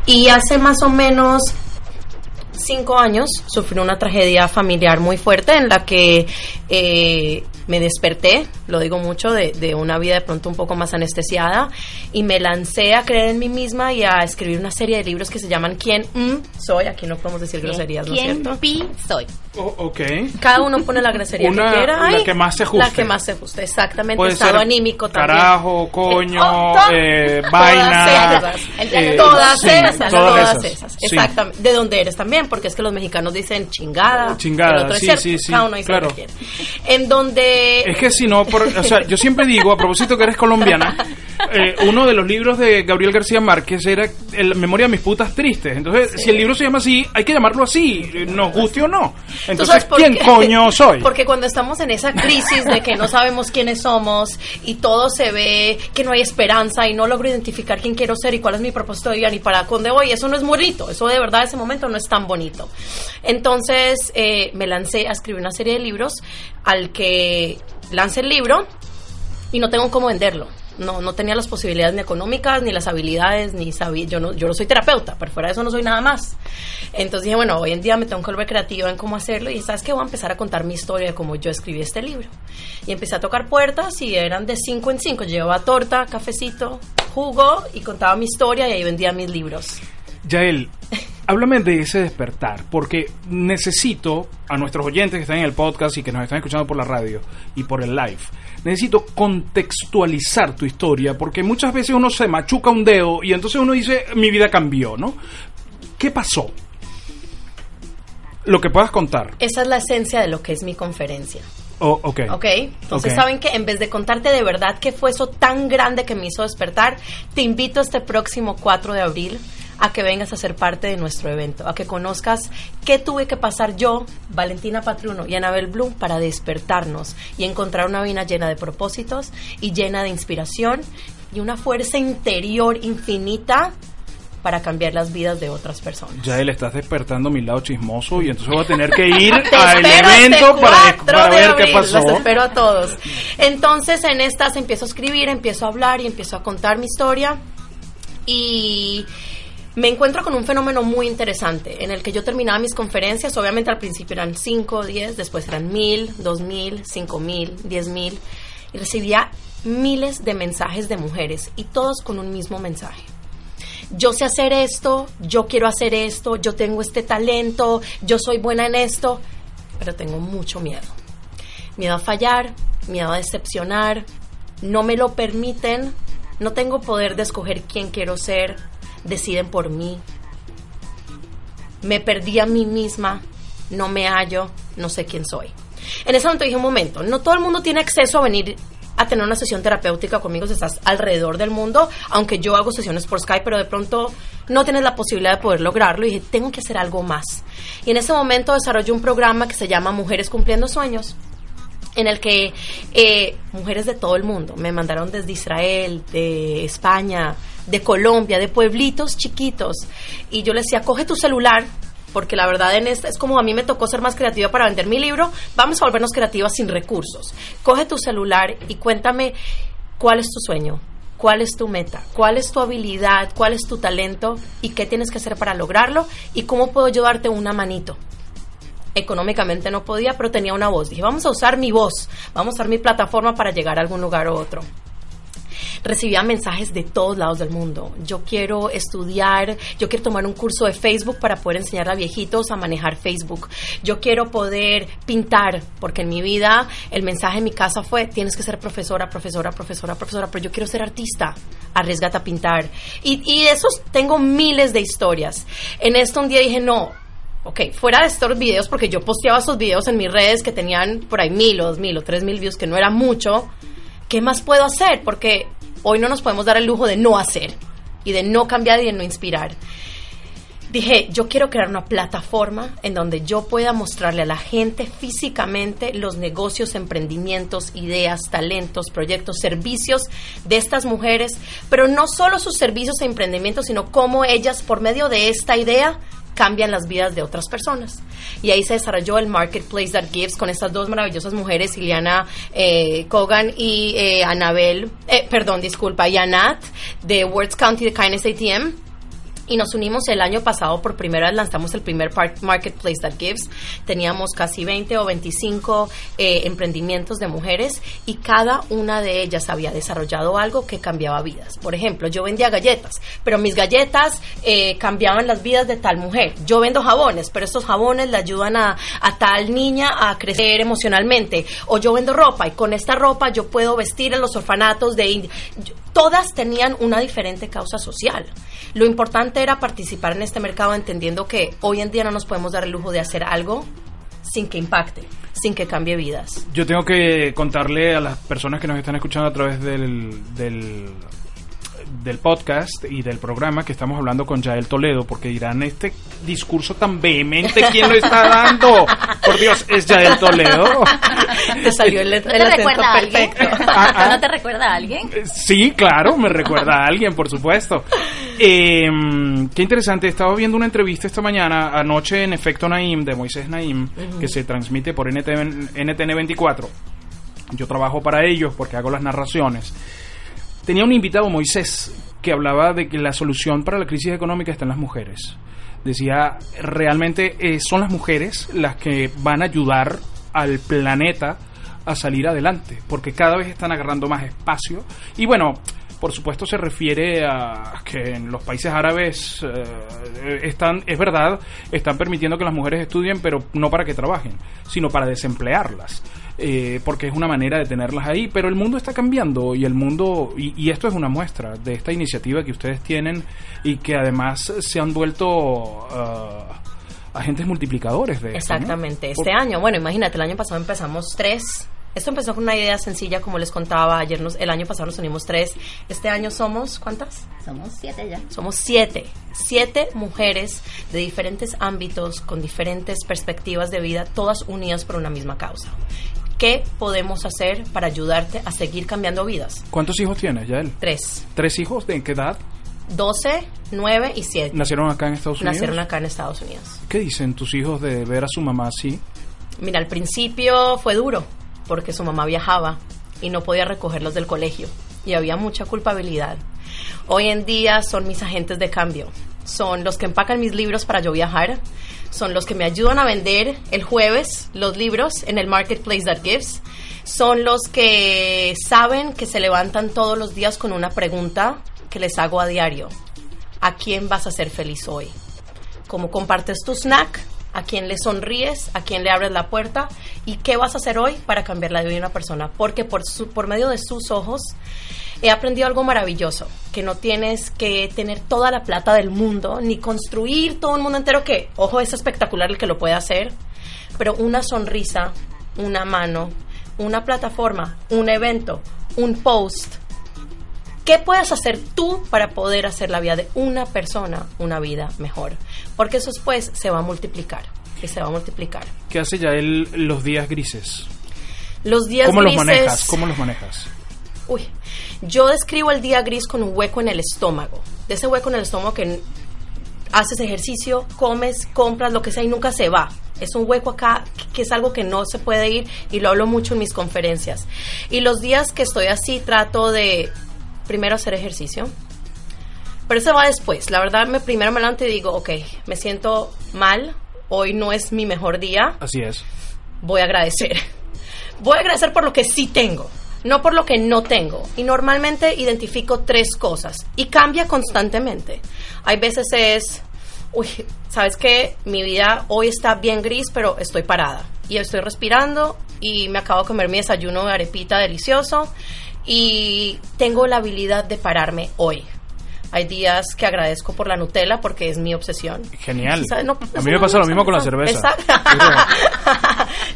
[SPEAKER 12] Y hace más o menos cinco años sufrí una tragedia familiar muy fuerte en la que eh, me desperté, lo digo mucho, de, de una vida de pronto un poco más anestesiada y me lancé a creer en mí misma y a escribir una serie de libros que se llaman ¿Quién mm, soy? Aquí no podemos decir groserías, ¿no es
[SPEAKER 2] ¿Quién
[SPEAKER 12] cierto?
[SPEAKER 2] pi soy?
[SPEAKER 3] Oh, ok.
[SPEAKER 12] Cada uno pone la grosería
[SPEAKER 3] Una-
[SPEAKER 12] que quiera.
[SPEAKER 3] la que más se ajuste.
[SPEAKER 12] La que más se ajuste, exactamente.
[SPEAKER 3] Puede
[SPEAKER 12] Estado
[SPEAKER 3] ser
[SPEAKER 12] anímico también.
[SPEAKER 3] Carajo, coño,
[SPEAKER 12] oh, to-
[SPEAKER 3] eh,
[SPEAKER 12] todas esas.
[SPEAKER 3] eh,
[SPEAKER 12] todas
[SPEAKER 3] sí,
[SPEAKER 12] esas,
[SPEAKER 3] todas
[SPEAKER 12] todas
[SPEAKER 3] esas,
[SPEAKER 12] esas.
[SPEAKER 3] sí.
[SPEAKER 12] Exactamente. De donde eres también, porque es que los mexicanos dicen chingada.
[SPEAKER 3] Chingada,
[SPEAKER 12] el otro es
[SPEAKER 3] sí, sí, sí,
[SPEAKER 12] Cada uno dice
[SPEAKER 3] claro.
[SPEAKER 12] que. En donde...
[SPEAKER 3] Es que si no, por- o sea, yo siempre digo, a propósito que eres colombiana, eh, uno de los libros de Gabriel García Márquez era el Memoria de mis putas tristes. Entonces, si el libro se llama así, hay que llamarlo así, eh, nos guste o no.
[SPEAKER 12] ¿Tú
[SPEAKER 3] Entonces, ¿quién
[SPEAKER 12] qué?
[SPEAKER 3] coño soy?
[SPEAKER 12] Porque cuando estamos en esa crisis de que no sabemos quiénes somos y todo se ve que no hay esperanza y no logro identificar quién quiero ser y cuál es mi propósito de vida ni para dónde voy, eso no es bonito, eso de verdad ese momento no es tan bonito. Entonces eh, me lancé a escribir una serie de libros al que lance el libro y no tengo cómo venderlo. No, no tenía las posibilidades ni económicas, ni las habilidades, ni sabía, yo no, yo no soy terapeuta, pero fuera de eso no soy nada más. Entonces dije, bueno, hoy en día me tengo que volver creativa en cómo hacerlo y sabes que voy a empezar a contar mi historia de cómo yo escribí este libro. Y empecé a tocar puertas y eran de cinco en cinco. Llevaba torta, cafecito, jugo y contaba mi historia y ahí vendía mis libros.
[SPEAKER 3] Yael, háblame de ese despertar, porque necesito a nuestros oyentes que están en el podcast y que nos están escuchando por la radio y por el live, necesito contextualizar tu historia, porque muchas veces uno se machuca un dedo y entonces uno dice, mi vida cambió, ¿no? ¿Qué pasó? Lo que puedas contar.
[SPEAKER 12] Esa es la esencia de lo que es mi conferencia.
[SPEAKER 3] Oh, ok.
[SPEAKER 12] ¿Ok? Entonces. ¿saben que En vez de contarte de verdad qué fue eso tan grande que me hizo despertar, te invito este próximo 4 de abril a que vengas a ser parte de nuestro evento, a que conozcas qué tuve que pasar yo, Valentina Patruno y Anabel Bloom para despertarnos y encontrar una vida llena de propósitos y llena de inspiración y una fuerza interior infinita para cambiar las vidas de otras personas.
[SPEAKER 3] Yael, estás despertando mi lado chismoso y entonces voy a tener que ir al
[SPEAKER 12] este
[SPEAKER 3] evento para,
[SPEAKER 12] 4
[SPEAKER 3] para ver qué
[SPEAKER 12] abril,
[SPEAKER 3] pasó.
[SPEAKER 12] Los espero a todos. Entonces, en estas empiezo a escribir, empiezo a hablar y empiezo a contar mi historia. Y me encuentro con un fenómeno muy interesante en el que yo terminaba mis conferencias. Obviamente, al principio eran 5, 10, después eran 1000, 2000, 5000, 10000. Y recibía miles de mensajes de mujeres y todos con un mismo mensaje yo sé hacer esto, yo quiero hacer esto, yo tengo este talento, yo soy buena en esto, pero tengo mucho miedo. Miedo a fallar, miedo a decepcionar, no me lo permiten, no tengo poder de escoger quién quiero ser, deciden por mí. Me perdí a mí misma, no me hallo, no sé quién soy. En ese momento dije un momento, no todo el mundo tiene acceso a venir a tener una sesión terapéutica conmigo si estás alrededor del mundo, aunque yo hago sesiones por Skype, pero de pronto no tienes la posibilidad de poder lograrlo y dije, tengo que hacer algo más. Y en ese momento desarrollé un programa que se llama Mujeres Cumpliendo Sueños, en el que eh, mujeres de todo el mundo me mandaron desde Israel, de España, de Colombia, de pueblitos chiquitos, y yo les decía, coge tu celular, porque la verdad en esta es como a mí me tocó ser más creativa para vender mi libro, vamos a volvernos creativas sin recursos. Coge tu celular y cuéntame cuál es tu sueño, cuál es tu meta, cuál es tu habilidad, cuál es tu talento y qué tienes que hacer para lograrlo y cómo puedo yo darte una manito. Económicamente no podía, pero tenía una voz. Dije, vamos a usar mi voz, vamos a usar mi plataforma para llegar a algún lugar u otro recibía mensajes de todos lados del mundo. Yo quiero estudiar, yo quiero tomar un curso de Facebook para poder enseñar a viejitos a manejar Facebook. Yo quiero poder pintar, porque en mi vida el mensaje en mi casa fue, tienes que ser profesora, profesora, profesora, profesora, pero yo quiero ser artista, arriesgate a pintar. Y, de esos tengo miles de historias. En esto un día dije, no, Ok, fuera de estos videos, porque yo posteaba esos videos en mis redes que tenían por ahí mil o dos mil o tres mil views, que no era mucho, ¿qué más puedo hacer? Porque hoy no nos podemos dar el lujo de no hacer y de no cambiar y de no inspirar. Dije, yo quiero crear una plataforma en donde yo pueda mostrarle a la gente físicamente los negocios, emprendimientos, ideas, talentos, proyectos, servicios de estas mujeres, pero no solo sus servicios e emprendimientos, sino cómo ellas, por medio de esta idea, cambian las vidas de otras personas. Y ahí se desarrolló el Marketplace That Gives con estas dos maravillosas mujeres, Ileana eh, Kogan y eh, Anabel, eh, perdón, disculpa, y Anat de Words County de Kindness ATM. Y nos unimos el año pasado por primera vez lanzamos el primer par- marketplace that gives. Teníamos casi 20 o 25 eh, emprendimientos de mujeres y cada una de ellas había desarrollado algo que cambiaba vidas. Por ejemplo yo vendía galletas pero mis galletas eh, cambiaban las vidas de tal mujer. Yo vendo jabones pero estos jabones le ayudan a, a tal niña a crecer emocionalmente. O yo vendo ropa y con esta ropa yo puedo vestir en los orfanatos de India todas tenían una diferente causa social lo importante era participar en este mercado entendiendo que hoy en día no nos podemos dar el lujo de hacer algo sin que impacte, sin que cambie vidas.
[SPEAKER 3] Yo tengo que contarle a las personas que nos están escuchando a través del, del, del podcast y del programa que estamos hablando con Yael Toledo, porque dirán, este discurso tan vehemente, ¿quién lo está dando? Por Dios, es Yael Toledo.
[SPEAKER 12] Te salió el,
[SPEAKER 2] ¿No
[SPEAKER 12] el
[SPEAKER 2] te
[SPEAKER 12] acento
[SPEAKER 2] recuerda a alguien?
[SPEAKER 12] perfecto.
[SPEAKER 2] ¿No te recuerda a alguien?
[SPEAKER 3] Eh, Sí, claro, me recuerda a alguien, por supuesto. Eh, qué interesante, estaba viendo una entrevista esta mañana, anoche en Efecto Naim, de Moisés Naim, que se transmite por NTN, NTN 24. Yo trabajo para ellos porque hago las narraciones. Tenía un invitado, Moisés, que hablaba de que la solución para la crisis económica está en las mujeres. Decía, realmente eh, son las mujeres las que van a ayudar al planeta a salir adelante, porque cada vez están agarrando más espacio. Y bueno, por supuesto se refiere a que en los países árabes eh, están, es verdad, están permitiendo que las mujeres estudien, pero no para que trabajen, sino para desemplearlas. Eh, porque es una manera de tenerlas ahí, pero el mundo está cambiando y el mundo, y, y esto es una muestra de esta iniciativa que ustedes tienen y que además se han vuelto ah, agentes multiplicadores de esto, ¿no?
[SPEAKER 12] Exactamente.
[SPEAKER 3] Por-
[SPEAKER 12] Este año, bueno, imagínate, el año pasado empezamos tres. Esto empezó con una idea sencilla, como les contaba ayer. Nos, el año pasado nos unimos tres. Este año somos, ¿cuántas?
[SPEAKER 2] Somos siete ya.
[SPEAKER 12] Somos siete. Siete mujeres de diferentes ámbitos, con diferentes perspectivas de vida, todas unidas por una misma causa. ¿Qué podemos hacer para ayudarte a seguir cambiando vidas?
[SPEAKER 3] ¿Cuántos hijos tienes, Yael?
[SPEAKER 12] Tres.
[SPEAKER 3] ¿Tres hijos? ¿De qué edad?
[SPEAKER 12] 12, 9 y 7.
[SPEAKER 3] ¿Nacieron acá en Estados Unidos?
[SPEAKER 12] Nacieron acá en Estados Unidos.
[SPEAKER 3] ¿Qué dicen tus hijos de ver a su mamá así?
[SPEAKER 12] Mira, al principio fue duro porque su mamá viajaba y no podía recogerlos del colegio y había mucha culpabilidad. Hoy en día son mis agentes de cambio, son los que empacan mis libros para yo viajar, son los que me ayudan a vender el jueves los libros en el marketplace that gives, son los que saben que se levantan todos los días con una pregunta que les hago a diario. ¿A quién vas a ser feliz hoy? cómo compartes tu snack, a quién le sonríes, a quién le abres la puerta y qué vas a hacer hoy para cambiar la vida de una persona. Porque por, su- por medio de sus ojos he aprendido algo maravilloso, que no tienes que tener toda la plata del mundo, ni construir todo un mundo entero, que, ojo, es espectacular el que lo puede hacer, pero una sonrisa, una mano, una plataforma, un evento, un post, ¿Qué puedes hacer tú para poder hacer la vida de una persona una vida mejor? Porque eso después se va a multiplicar y se va a multiplicar.
[SPEAKER 3] ¿Qué hace Yael los días grises?
[SPEAKER 12] Los días
[SPEAKER 3] ¿Cómo
[SPEAKER 12] grises,
[SPEAKER 3] los manejas? ¿Cómo los manejas?
[SPEAKER 12] Uy, yo describo el día gris con un hueco en el estómago. De ese hueco en el estómago que haces ejercicio, comes, compras, lo que sea y nunca se va. Es un hueco acá que es algo que no se puede ir y lo hablo mucho en mis conferencias. Y los días que estoy así trato de primero hacer ejercicio. Pero eso va después. La verdad, me primero me levanto y digo, ok, me siento mal, hoy no es mi mejor día,
[SPEAKER 3] Así es.
[SPEAKER 12] voy a agradecer. Voy a agradecer por lo que sí tengo, no por lo que no tengo. Y normalmente identifico tres cosas y cambia constantemente. Hay veces es, uy, ¿sabes qué? Mi vida hoy está bien gris, pero estoy parada. Y estoy respirando y me acabo de comer mi desayuno de arepita delicioso y tengo la habilidad de pararme hoy. Hay días que agradezco por la Nutella porque es mi obsesión.
[SPEAKER 3] Genial. A mí me pasa lo mismo con la cerveza.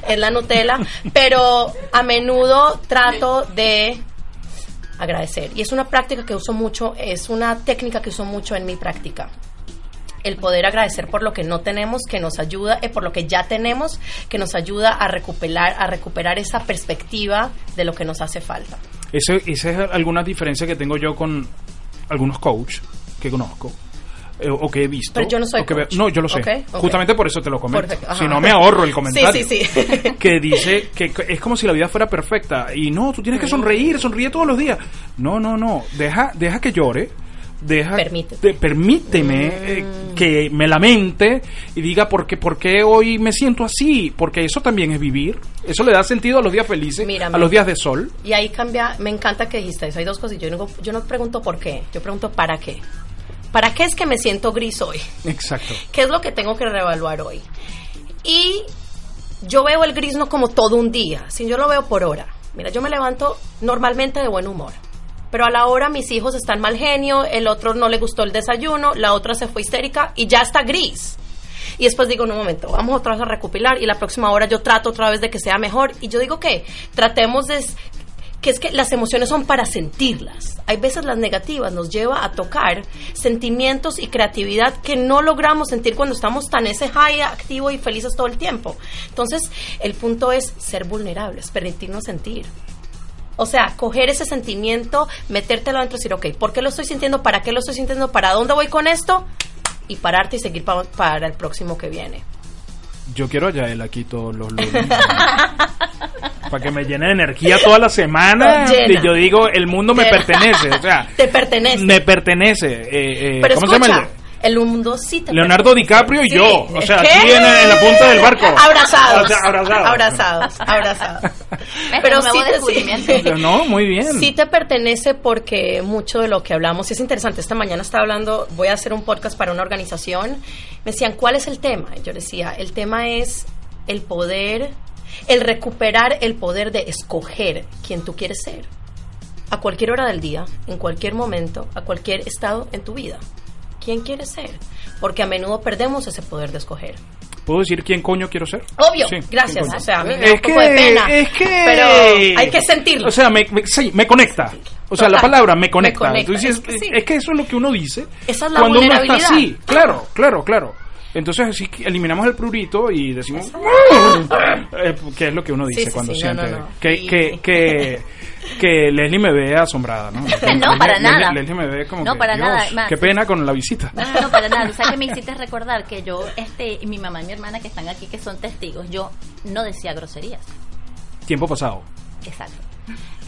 [SPEAKER 12] Es la Nutella, pero a menudo trato de agradecer. Y es una práctica que uso mucho, es una técnica que uso mucho en mi práctica. El poder agradecer por lo que no tenemos, que nos ayuda, eh, por lo que ya tenemos, que nos ayuda a recuperar, a recuperar esa perspectiva de lo que nos hace falta.
[SPEAKER 3] Esa es alguna diferencia que tengo yo con algunos coach que conozco. eh, o que he visto.
[SPEAKER 12] Pero yo no soy
[SPEAKER 3] o que veo-
[SPEAKER 12] coach.
[SPEAKER 3] No, yo lo sé. Justamente por eso te lo comento. Si no, me ahorro el comentario.
[SPEAKER 12] Sí, sí, sí.
[SPEAKER 3] que dice que es como si la vida fuera perfecta. Y no, tú tienes que sonreír, sonríe todos los días. No, no, no. Deja, deja que llore. Deja, permíteme eh, que me lamente y diga por qué, por qué hoy me siento así, porque eso también es vivir, eso le da sentido a los días felices,
[SPEAKER 12] Mírame.
[SPEAKER 3] a los días de sol.
[SPEAKER 12] Y ahí cambia, me encanta que dijiste eso. Hay dos cosas. Yo no, yo no pregunto por qué, yo pregunto para qué. ¿Para qué es que me siento gris hoy?
[SPEAKER 3] Exacto.
[SPEAKER 12] ¿Qué es lo que tengo que reevaluar hoy? Y yo veo el gris no como todo un día, sino yo lo veo por hora. Mira, yo me levanto normalmente de buen humor. Pero a la hora mis hijos están mal genio, el otro no le gustó el desayuno, la otra se fue histérica y ya está gris. Y después digo, no, un momento, vamos otra vez a recopilar y la próxima hora yo trato otra vez de que sea mejor. Y yo digo que tratemos de... que es que las emociones son para sentirlas. Hay veces las negativas nos lleva a tocar sentimientos y creatividad que no logramos sentir cuando estamos tan ese high activo y felices todo el tiempo. Entonces, el punto es ser vulnerables, permitirnos sentir. O sea, coger ese sentimiento, metértelo adentro y decir, ok, ¿por qué lo estoy sintiendo? ¿Para qué lo estoy sintiendo? ¿Para dónde voy con esto? Y pararte y seguir pa- para el próximo que viene.
[SPEAKER 3] Yo quiero a Yael aquí todos los lunes. Para que me llene de energía toda la semana.
[SPEAKER 12] Llena.
[SPEAKER 3] Y yo digo, el mundo me pertenece. O sea,
[SPEAKER 12] Te pertenece.
[SPEAKER 3] me pertenece. Eh, eh,
[SPEAKER 12] Pero
[SPEAKER 3] ¿Cómo
[SPEAKER 12] escucha,
[SPEAKER 3] se llama?
[SPEAKER 12] El mundo sí te
[SPEAKER 3] Leonardo DiCaprio y
[SPEAKER 12] Sí.
[SPEAKER 3] yo. O sea,
[SPEAKER 12] ¿Qué?
[SPEAKER 3] aquí en, en la punta del barco.
[SPEAKER 12] Abrazados.
[SPEAKER 3] O sea, abrazados.
[SPEAKER 12] Abrazados, abrazados. Pero sí
[SPEAKER 2] descubrimiento.
[SPEAKER 3] Pero no, muy bien.
[SPEAKER 12] sí te pertenece porque mucho de lo que hablamos y es interesante. Esta mañana estaba hablando, voy a hacer un podcast para una organización. Me decían, ¿cuál es el tema? Y yo decía, el tema es el poder, el recuperar el poder de escoger quién tú quieres ser. A cualquier hora del día, en cualquier momento, a cualquier estado en tu vida. ¿Quién quieres ser? Porque a menudo perdemos ese poder de escoger.
[SPEAKER 3] ¿Puedo decir quién coño quiero ser?
[SPEAKER 12] Obvio,
[SPEAKER 3] Sí,
[SPEAKER 12] gracias. O sea, a mí me da
[SPEAKER 3] es
[SPEAKER 12] un poco
[SPEAKER 3] que,
[SPEAKER 12] de pena.
[SPEAKER 3] es que,
[SPEAKER 12] Pero hay que sentirlo.
[SPEAKER 3] O sea, me, me- sí, me conecta. O sea, la
[SPEAKER 12] Total.
[SPEAKER 3] palabra me conecta.
[SPEAKER 12] Me conecta.
[SPEAKER 3] Entonces,
[SPEAKER 12] Es que sí.
[SPEAKER 3] es que eso es lo que uno dice
[SPEAKER 12] Esa es la
[SPEAKER 3] cuando uno está así. Claro, claro, claro. Entonces, así eliminamos el prurito y decimos. Eh, ¿Qué es lo que uno dice cuando siente? Que, que, Leslie me ve asombrada, ¿no?
[SPEAKER 2] No, para
[SPEAKER 3] Leslie-
[SPEAKER 2] nada.
[SPEAKER 3] Leslie me ve como
[SPEAKER 2] No,
[SPEAKER 3] que,
[SPEAKER 2] para
[SPEAKER 3] Dios,
[SPEAKER 2] nada, más.
[SPEAKER 3] Qué pena con la visita.
[SPEAKER 2] No, no, no, para nada. O sea, que me hiciste recordar que yo, este, mi mamá y mi hermana que están aquí, que son testigos, yo no decía groserías.
[SPEAKER 3] Tiempo pasado.
[SPEAKER 2] Exacto.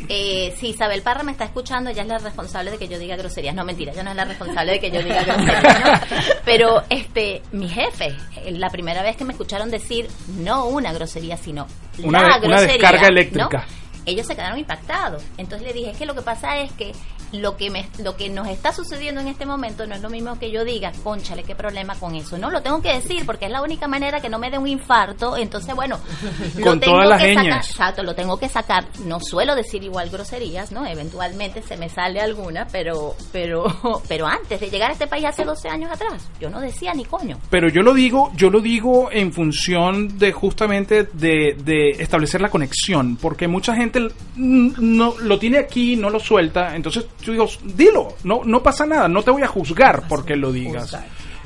[SPEAKER 2] Eh, si Isabel Parra me está escuchando, ella es la responsable de que yo diga groserías. No, mentira, ella no es la responsable de que yo diga groserías. ¿no? Pero este, mi jefe, eh, la primera vez que me escucharon decir no una grosería, sino
[SPEAKER 3] Una
[SPEAKER 2] la
[SPEAKER 3] de- una
[SPEAKER 2] grosería,
[SPEAKER 3] descarga eléctrica.
[SPEAKER 2] ¿no? Ellos se quedaron impactados. Entonces le dije, es que lo que pasa es que lo que me, lo que nos está sucediendo en este momento no es lo mismo que yo diga, conchale, qué problema con eso. No, lo tengo que decir porque es la única manera que no me dé un infarto. Entonces, bueno, lo tengo
[SPEAKER 3] todas las
[SPEAKER 2] que sacar. Exacto, lo tengo que sacar. No suelo decir igual groserías, ¿no? Eventualmente se me sale alguna, pero, pero, pero antes de llegar a este país hace 12 años atrás, yo no decía ni coño.
[SPEAKER 3] Pero yo lo digo, yo lo digo en función de justamente de, de establecer la conexión, porque mucha gente no lo tiene aquí, no lo suelta, entonces yo digo, dilo, no no pasa nada, no te voy a juzgar porque lo digas.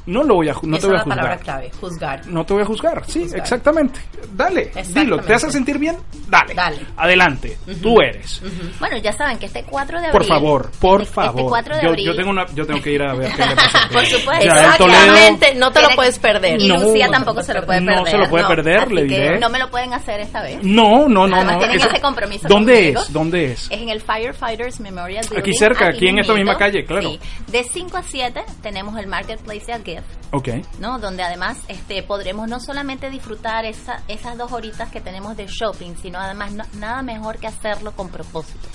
[SPEAKER 3] No lo voy a no
[SPEAKER 12] Esa
[SPEAKER 3] te voy a
[SPEAKER 12] palabra
[SPEAKER 3] juzgar.
[SPEAKER 12] clave, juzgar.
[SPEAKER 3] No te voy a juzgar, sí,
[SPEAKER 12] Juzgar.
[SPEAKER 3] exactamente. Dale,
[SPEAKER 12] Exactamente.
[SPEAKER 3] dilo, ¿te hace sentir bien? Dale.
[SPEAKER 12] Dale.
[SPEAKER 3] Adelante, tú eres.
[SPEAKER 2] Bueno, ya saben que este 4 de abril.
[SPEAKER 3] Por favor, por
[SPEAKER 2] este
[SPEAKER 3] favor.
[SPEAKER 2] 4 de
[SPEAKER 3] yo,
[SPEAKER 2] abril.
[SPEAKER 3] yo tengo una, yo tengo que ir a ver qué le pasa.
[SPEAKER 2] Por supuesto.
[SPEAKER 3] Ya, el Toledo-
[SPEAKER 12] Exactamente, no te lo puedes perder.
[SPEAKER 2] Y
[SPEAKER 3] No.
[SPEAKER 2] Lucía tampoco se lo puede
[SPEAKER 3] No
[SPEAKER 2] perder.
[SPEAKER 3] se lo puede perder,
[SPEAKER 2] Así
[SPEAKER 3] le diré.
[SPEAKER 2] No me lo pueden hacer esta vez.
[SPEAKER 3] No, no, no,
[SPEAKER 2] Además,
[SPEAKER 3] no.
[SPEAKER 2] tienen ese compromiso
[SPEAKER 3] ¿Dónde
[SPEAKER 2] conmigo.
[SPEAKER 3] es? ¿Dónde es?
[SPEAKER 2] Es en el Firefighters Memorial Building.
[SPEAKER 3] Aquí cerca, aquí en esta misma calle, claro.
[SPEAKER 2] De 5 a 7 tenemos el Marketplace de
[SPEAKER 3] Ok.
[SPEAKER 2] ¿no? Donde además este, podremos no solamente disfrutar esa, esas dos horitas que tenemos de shopping, sino además no- nada mejor que hacerlo con propósito.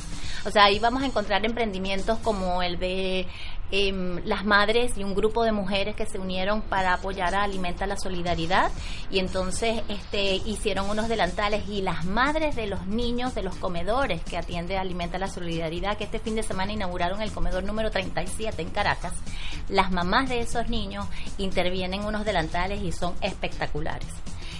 [SPEAKER 2] O sea, ahí vamos a encontrar emprendimientos como el de em, las madres y un grupo de mujeres que se unieron para apoyar a Alimenta la Solidaridad y entonces este, hicieron unos delantales y las madres de los niños de los comedores que atiende Alimenta la Solidaridad, que este fin de semana inauguraron el comedor número 37 en Caracas, las mamás de esos niños intervienen en unos delantales y son espectaculares.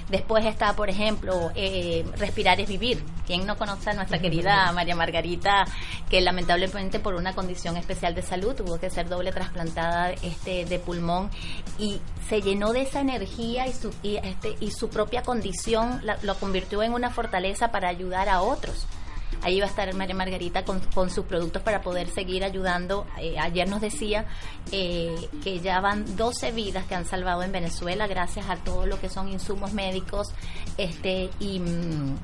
[SPEAKER 2] Después está, por ejemplo, eh, Respirar es Vivir. ¿Quién no conoce a nuestra querida María Margarita, que lamentablemente por una condición especial de salud tuvo que ser doble trasplantada este, de pulmón y se llenó de esa energía y su, y, este, y su propia condición la- lo convirtió en una fortaleza para ayudar a otros. Ahí va a estar María Margarita con, con sus productos para poder seguir ayudando. Eh, ayer nos decía eh, que ya van 12 vidas que han salvado en Venezuela gracias a todo lo que son insumos médicos este y, mm,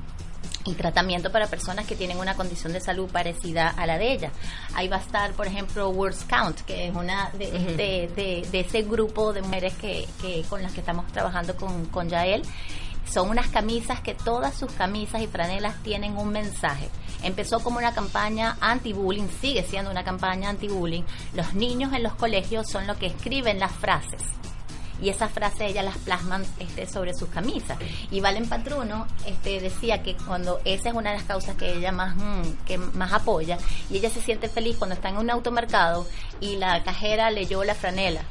[SPEAKER 2] y tratamiento para personas que tienen una condición de salud parecida a la de ella. Ahí va a estar, por ejemplo, Words Count, que es una de,
[SPEAKER 12] Ujú.
[SPEAKER 2] de, de- de ese grupo de mujeres que, que con las que estamos trabajando con, con Yael. Son unas camisas que todas sus camisas y franelas tienen un mensaje. Empezó como una campaña anti-bullying, sigue siendo una campaña anti-bullying. Los niños en los colegios son los que escriben las frases y esas frases ellas las plasman este, sobre sus camisas. Y Valen Patruno este, decía que cuando esa es una de las causas que ella más, mm, que más apoya, y ella se siente feliz cuando está en un automercado y la cajera leyó la franela.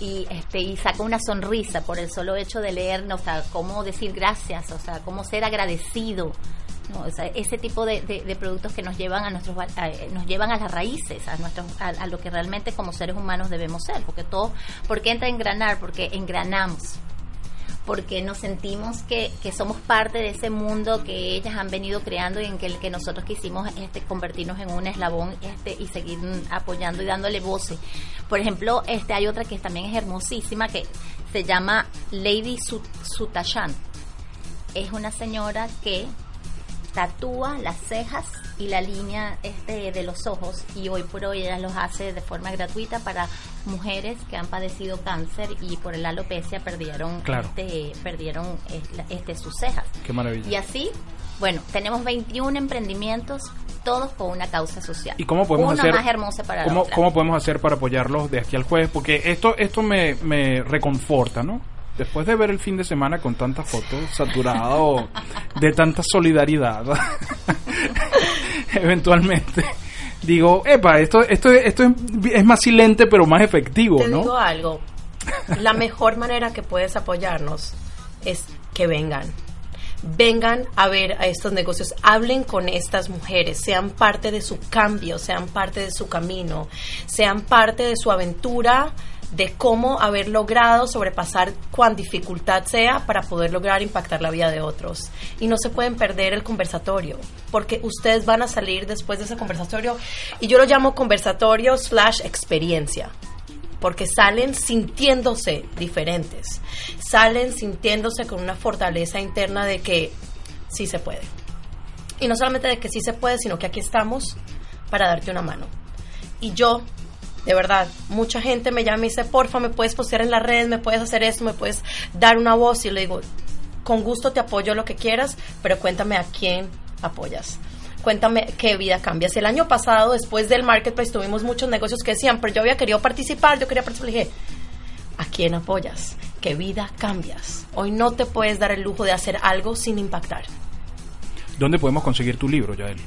[SPEAKER 2] Y, este, y saca una sonrisa por el solo hecho de leer, o sea, cómo decir gracias, o sea, cómo ser agradecido, ¿no? O sea, ese tipo de, de- productos que nos llevan a nuestros eh, nos llevan a las raíces a nuestros a, a lo que realmente como seres humanos debemos ser porque todo porque entra a engranar porque engranamos porque nos sentimos que, que somos parte de ese mundo que ellas han venido creando y en que, el que nosotros quisimos este, convertirnos en un eslabón este, y seguir apoyando y dándole voces. Por ejemplo, este hay otra que también es hermosísima que se llama Lady Sut- Sutashan. Es una señora que tatúa las cejas y la línea este de los ojos y hoy por hoy ella los hace de forma gratuita para mujeres que han padecido cáncer y por la alopecia perdieron
[SPEAKER 3] Claro.
[SPEAKER 2] este perdieron este, este, sus cejas
[SPEAKER 3] Qué maravilla.
[SPEAKER 2] y así bueno tenemos 21 emprendimientos todos con una causa social
[SPEAKER 3] ¿Y cómo podemos
[SPEAKER 2] una
[SPEAKER 3] hacer?
[SPEAKER 2] más hermosa para la
[SPEAKER 3] ¿cómo,
[SPEAKER 2] otra.
[SPEAKER 3] ¿Cómo podemos hacer para apoyarlos de aquí al jueves? Porque esto, esto me, me reconforta, ¿no? Después de ver el fin de semana con tantas fotos, saturado de tanta solidaridad, eventualmente digo, epa, esto, esto, esto es, es más silente pero más efectivo,
[SPEAKER 12] Te
[SPEAKER 3] ¿no?
[SPEAKER 12] digo algo, la mejor manera que puedes apoyarnos es que vengan. Vengan a ver a estos negocios, hablen con estas mujeres, sean parte de su cambio, sean parte de su camino, sean parte de su aventura de cómo haber logrado sobrepasar cuán dificultad sea para poder lograr impactar la vida de otros. Y no se pueden perder el conversatorio, porque ustedes van a salir después de ese conversatorio, y yo lo llamo conversatorio slash experiencia porque salen sintiéndose diferentes, salen sintiéndose con una fortaleza interna de que sí se puede. Y no solamente de que sí se puede, sino que aquí estamos para darte una mano. Y yo, de verdad, mucha gente me llama y dice, porfa, me puedes postear en la red, me puedes hacer esto, me puedes dar una voz. Y le digo, con gusto te apoyo lo que quieras, pero cuéntame a quién apoyas. Cuéntame qué vida cambias. El año pasado, después del marketplace, tuvimos muchos negocios que decían, pero yo había querido participar, yo quería participar. Le dije, ¿a quién apoyas? ¿Qué vida cambias? Hoy no te puedes dar el lujo de hacer algo sin impactar.
[SPEAKER 3] ¿Dónde podemos conseguir tu libro, Yael?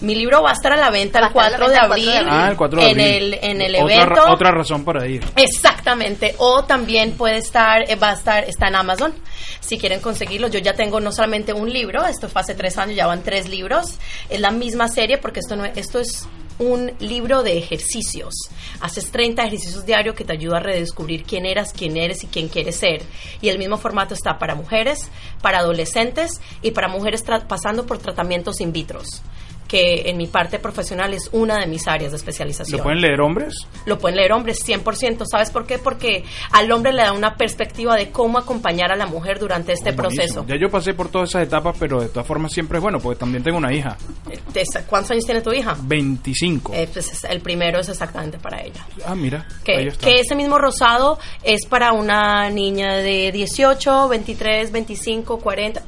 [SPEAKER 12] Mi libro va a estar a la venta el
[SPEAKER 2] Va a estar a la
[SPEAKER 12] 4 de
[SPEAKER 2] venta el 4
[SPEAKER 12] abril,
[SPEAKER 2] de abril.
[SPEAKER 3] Ah, el 4 de
[SPEAKER 12] en
[SPEAKER 3] abril.
[SPEAKER 12] el, en el
[SPEAKER 3] Otra ra-
[SPEAKER 12] evento.
[SPEAKER 3] otra razón para ir.
[SPEAKER 12] Exactamente. O también puede estar, eh, va a estar, está en Amazon. Si quieren conseguirlo, yo ya tengo no solamente un libro, esto fue hace tres años, ya van tres libros. Es la misma serie porque esto no es- esto es un libro de ejercicios. Haces 30 ejercicios diarios que te ayuda a redescubrir quién eras, quién eres y quién quieres ser. Y el mismo formato está para mujeres, para adolescentes y para mujeres tra- pasando por tratamientos in vitros, que en mi parte profesional es una de mis áreas de especialización.
[SPEAKER 3] ¿Lo pueden leer hombres?
[SPEAKER 12] Lo pueden leer hombres 100%. ¿Sabes por qué? Porque al hombre le da una perspectiva de cómo acompañar a la mujer durante este
[SPEAKER 3] Buenísimo.
[SPEAKER 12] proceso.
[SPEAKER 3] Ya yo pasé por todas esas etapas, pero de todas formas siempre es bueno, porque también tengo una hija,
[SPEAKER 12] Esa- ¿Cuántos años tiene tu hija?
[SPEAKER 3] 25.
[SPEAKER 12] Eh, pues es- el primero es exactamente para ella.
[SPEAKER 3] ah, mira, ahí
[SPEAKER 12] Que,
[SPEAKER 3] está.
[SPEAKER 12] que ese mismo rosado es para una niña de 18, 23, 25, 40.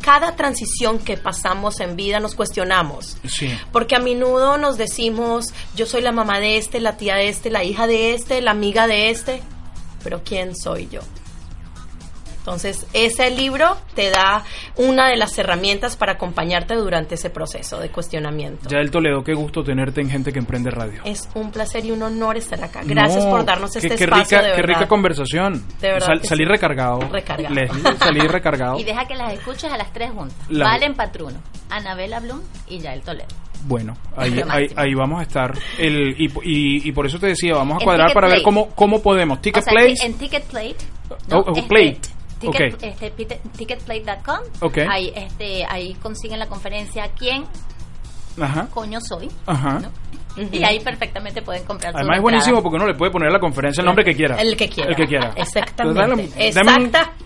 [SPEAKER 12] Cada transición que pasamos en vida nos cuestionamos.
[SPEAKER 3] Sí.
[SPEAKER 12] Porque a menudo nos decimos, yo soy la mamá de este, la tía de este, la hija de este, la amiga de este, pero ¿quién soy yo? Entonces, ese libro te da una de las herramientas para acompañarte durante ese proceso de cuestionamiento.
[SPEAKER 3] Yael Toledo, qué gusto tenerte en Gente que Emprende Radio.
[SPEAKER 12] Es un placer y un honor estar acá. Gracias
[SPEAKER 3] No,
[SPEAKER 12] por darnos
[SPEAKER 3] qué-
[SPEAKER 12] este
[SPEAKER 3] qué
[SPEAKER 12] espacio
[SPEAKER 3] rica,
[SPEAKER 12] de
[SPEAKER 3] Qué rica conversación.
[SPEAKER 12] De verdad
[SPEAKER 3] Sal-
[SPEAKER 12] que
[SPEAKER 3] salí
[SPEAKER 12] sí.
[SPEAKER 3] recargado.
[SPEAKER 12] Recargado.
[SPEAKER 3] Leslie, salí recargado.
[SPEAKER 2] y deja que las escuches a las tres juntas
[SPEAKER 3] La-
[SPEAKER 2] Valen Patruno Anabela Blum y Yael Toledo
[SPEAKER 3] Bueno, ahí, ahí, ahí vamos a estar. El, y, y, y por eso te decía, vamos a
[SPEAKER 2] En
[SPEAKER 3] cuadrar para ver cómo, cómo podemos.
[SPEAKER 2] O
[SPEAKER 3] Ticket
[SPEAKER 2] sea,
[SPEAKER 3] Place.
[SPEAKER 2] en Ticketplate
[SPEAKER 3] Oh, oh, Plate.
[SPEAKER 2] Ticket, este, ticketplate.com ahí, este, ahí consiguen la conferencia ¿Quién
[SPEAKER 3] Ajá.
[SPEAKER 2] coño soy?
[SPEAKER 3] Ajá.
[SPEAKER 2] Y ahí perfectamente pueden comprar su
[SPEAKER 3] Además es
[SPEAKER 2] entrada.
[SPEAKER 3] buenísimo porque uno le puede poner a la conferencia el nombre que quiera.
[SPEAKER 12] El que quiera.
[SPEAKER 3] El que quiera.
[SPEAKER 12] Exactamente. Exacta.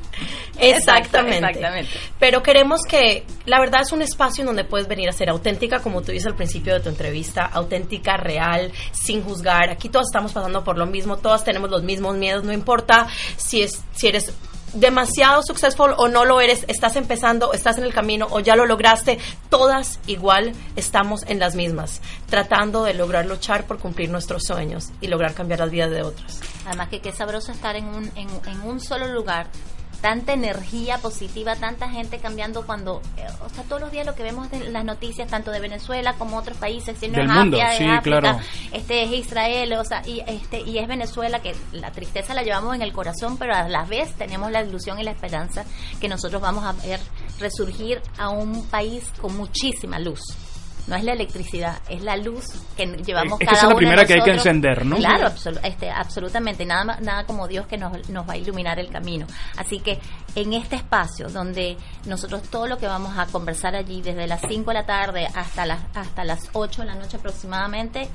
[SPEAKER 12] Exactamente.
[SPEAKER 2] Exactamente.
[SPEAKER 12] Pero queremos que, la verdad es un espacio en donde puedes venir a ser auténtica, como tú dices al principio de tu entrevista, auténtica, real, sin juzgar. Aquí todos estamos pasando por lo mismo, todas tenemos los mismos miedos, no importa si es, si eres demasiado successful o no lo eres, estás empezando, estás en el camino o ya lo lograste, todas igual estamos en las mismas, tratando de lograr luchar por cumplir nuestros sueños y lograr cambiar las vidas de otros.
[SPEAKER 2] Además que qué sabroso estar en un, en, en un solo lugar tanta energía positiva, tanta gente cambiando cuando, eh, o sea, todos los días lo que vemos en las noticias, tanto de Venezuela como otros países, si no
[SPEAKER 3] Del
[SPEAKER 2] es
[SPEAKER 3] mundo,
[SPEAKER 2] África, es
[SPEAKER 3] sí,
[SPEAKER 2] África,
[SPEAKER 3] claro.
[SPEAKER 2] este es Israel, o sea, y este y es Venezuela que la tristeza la llevamos en el corazón, pero a la vez tenemos la ilusión y la esperanza que nosotros vamos a ver resurgir a un país con muchísima luz. No es la electricidad, es la luz que llevamos
[SPEAKER 3] Es que
[SPEAKER 2] cada
[SPEAKER 3] esa es la
[SPEAKER 2] uno
[SPEAKER 3] primera que hay que encender, ¿no?
[SPEAKER 2] Claro, absolu- este, absolutamente. Nada, nada como Dios que nos, nos va a iluminar el camino. Así que en este espacio donde nosotros todo lo que vamos a conversar allí desde las 5 de la tarde hasta las, hasta las 8 de la noche aproximadamente,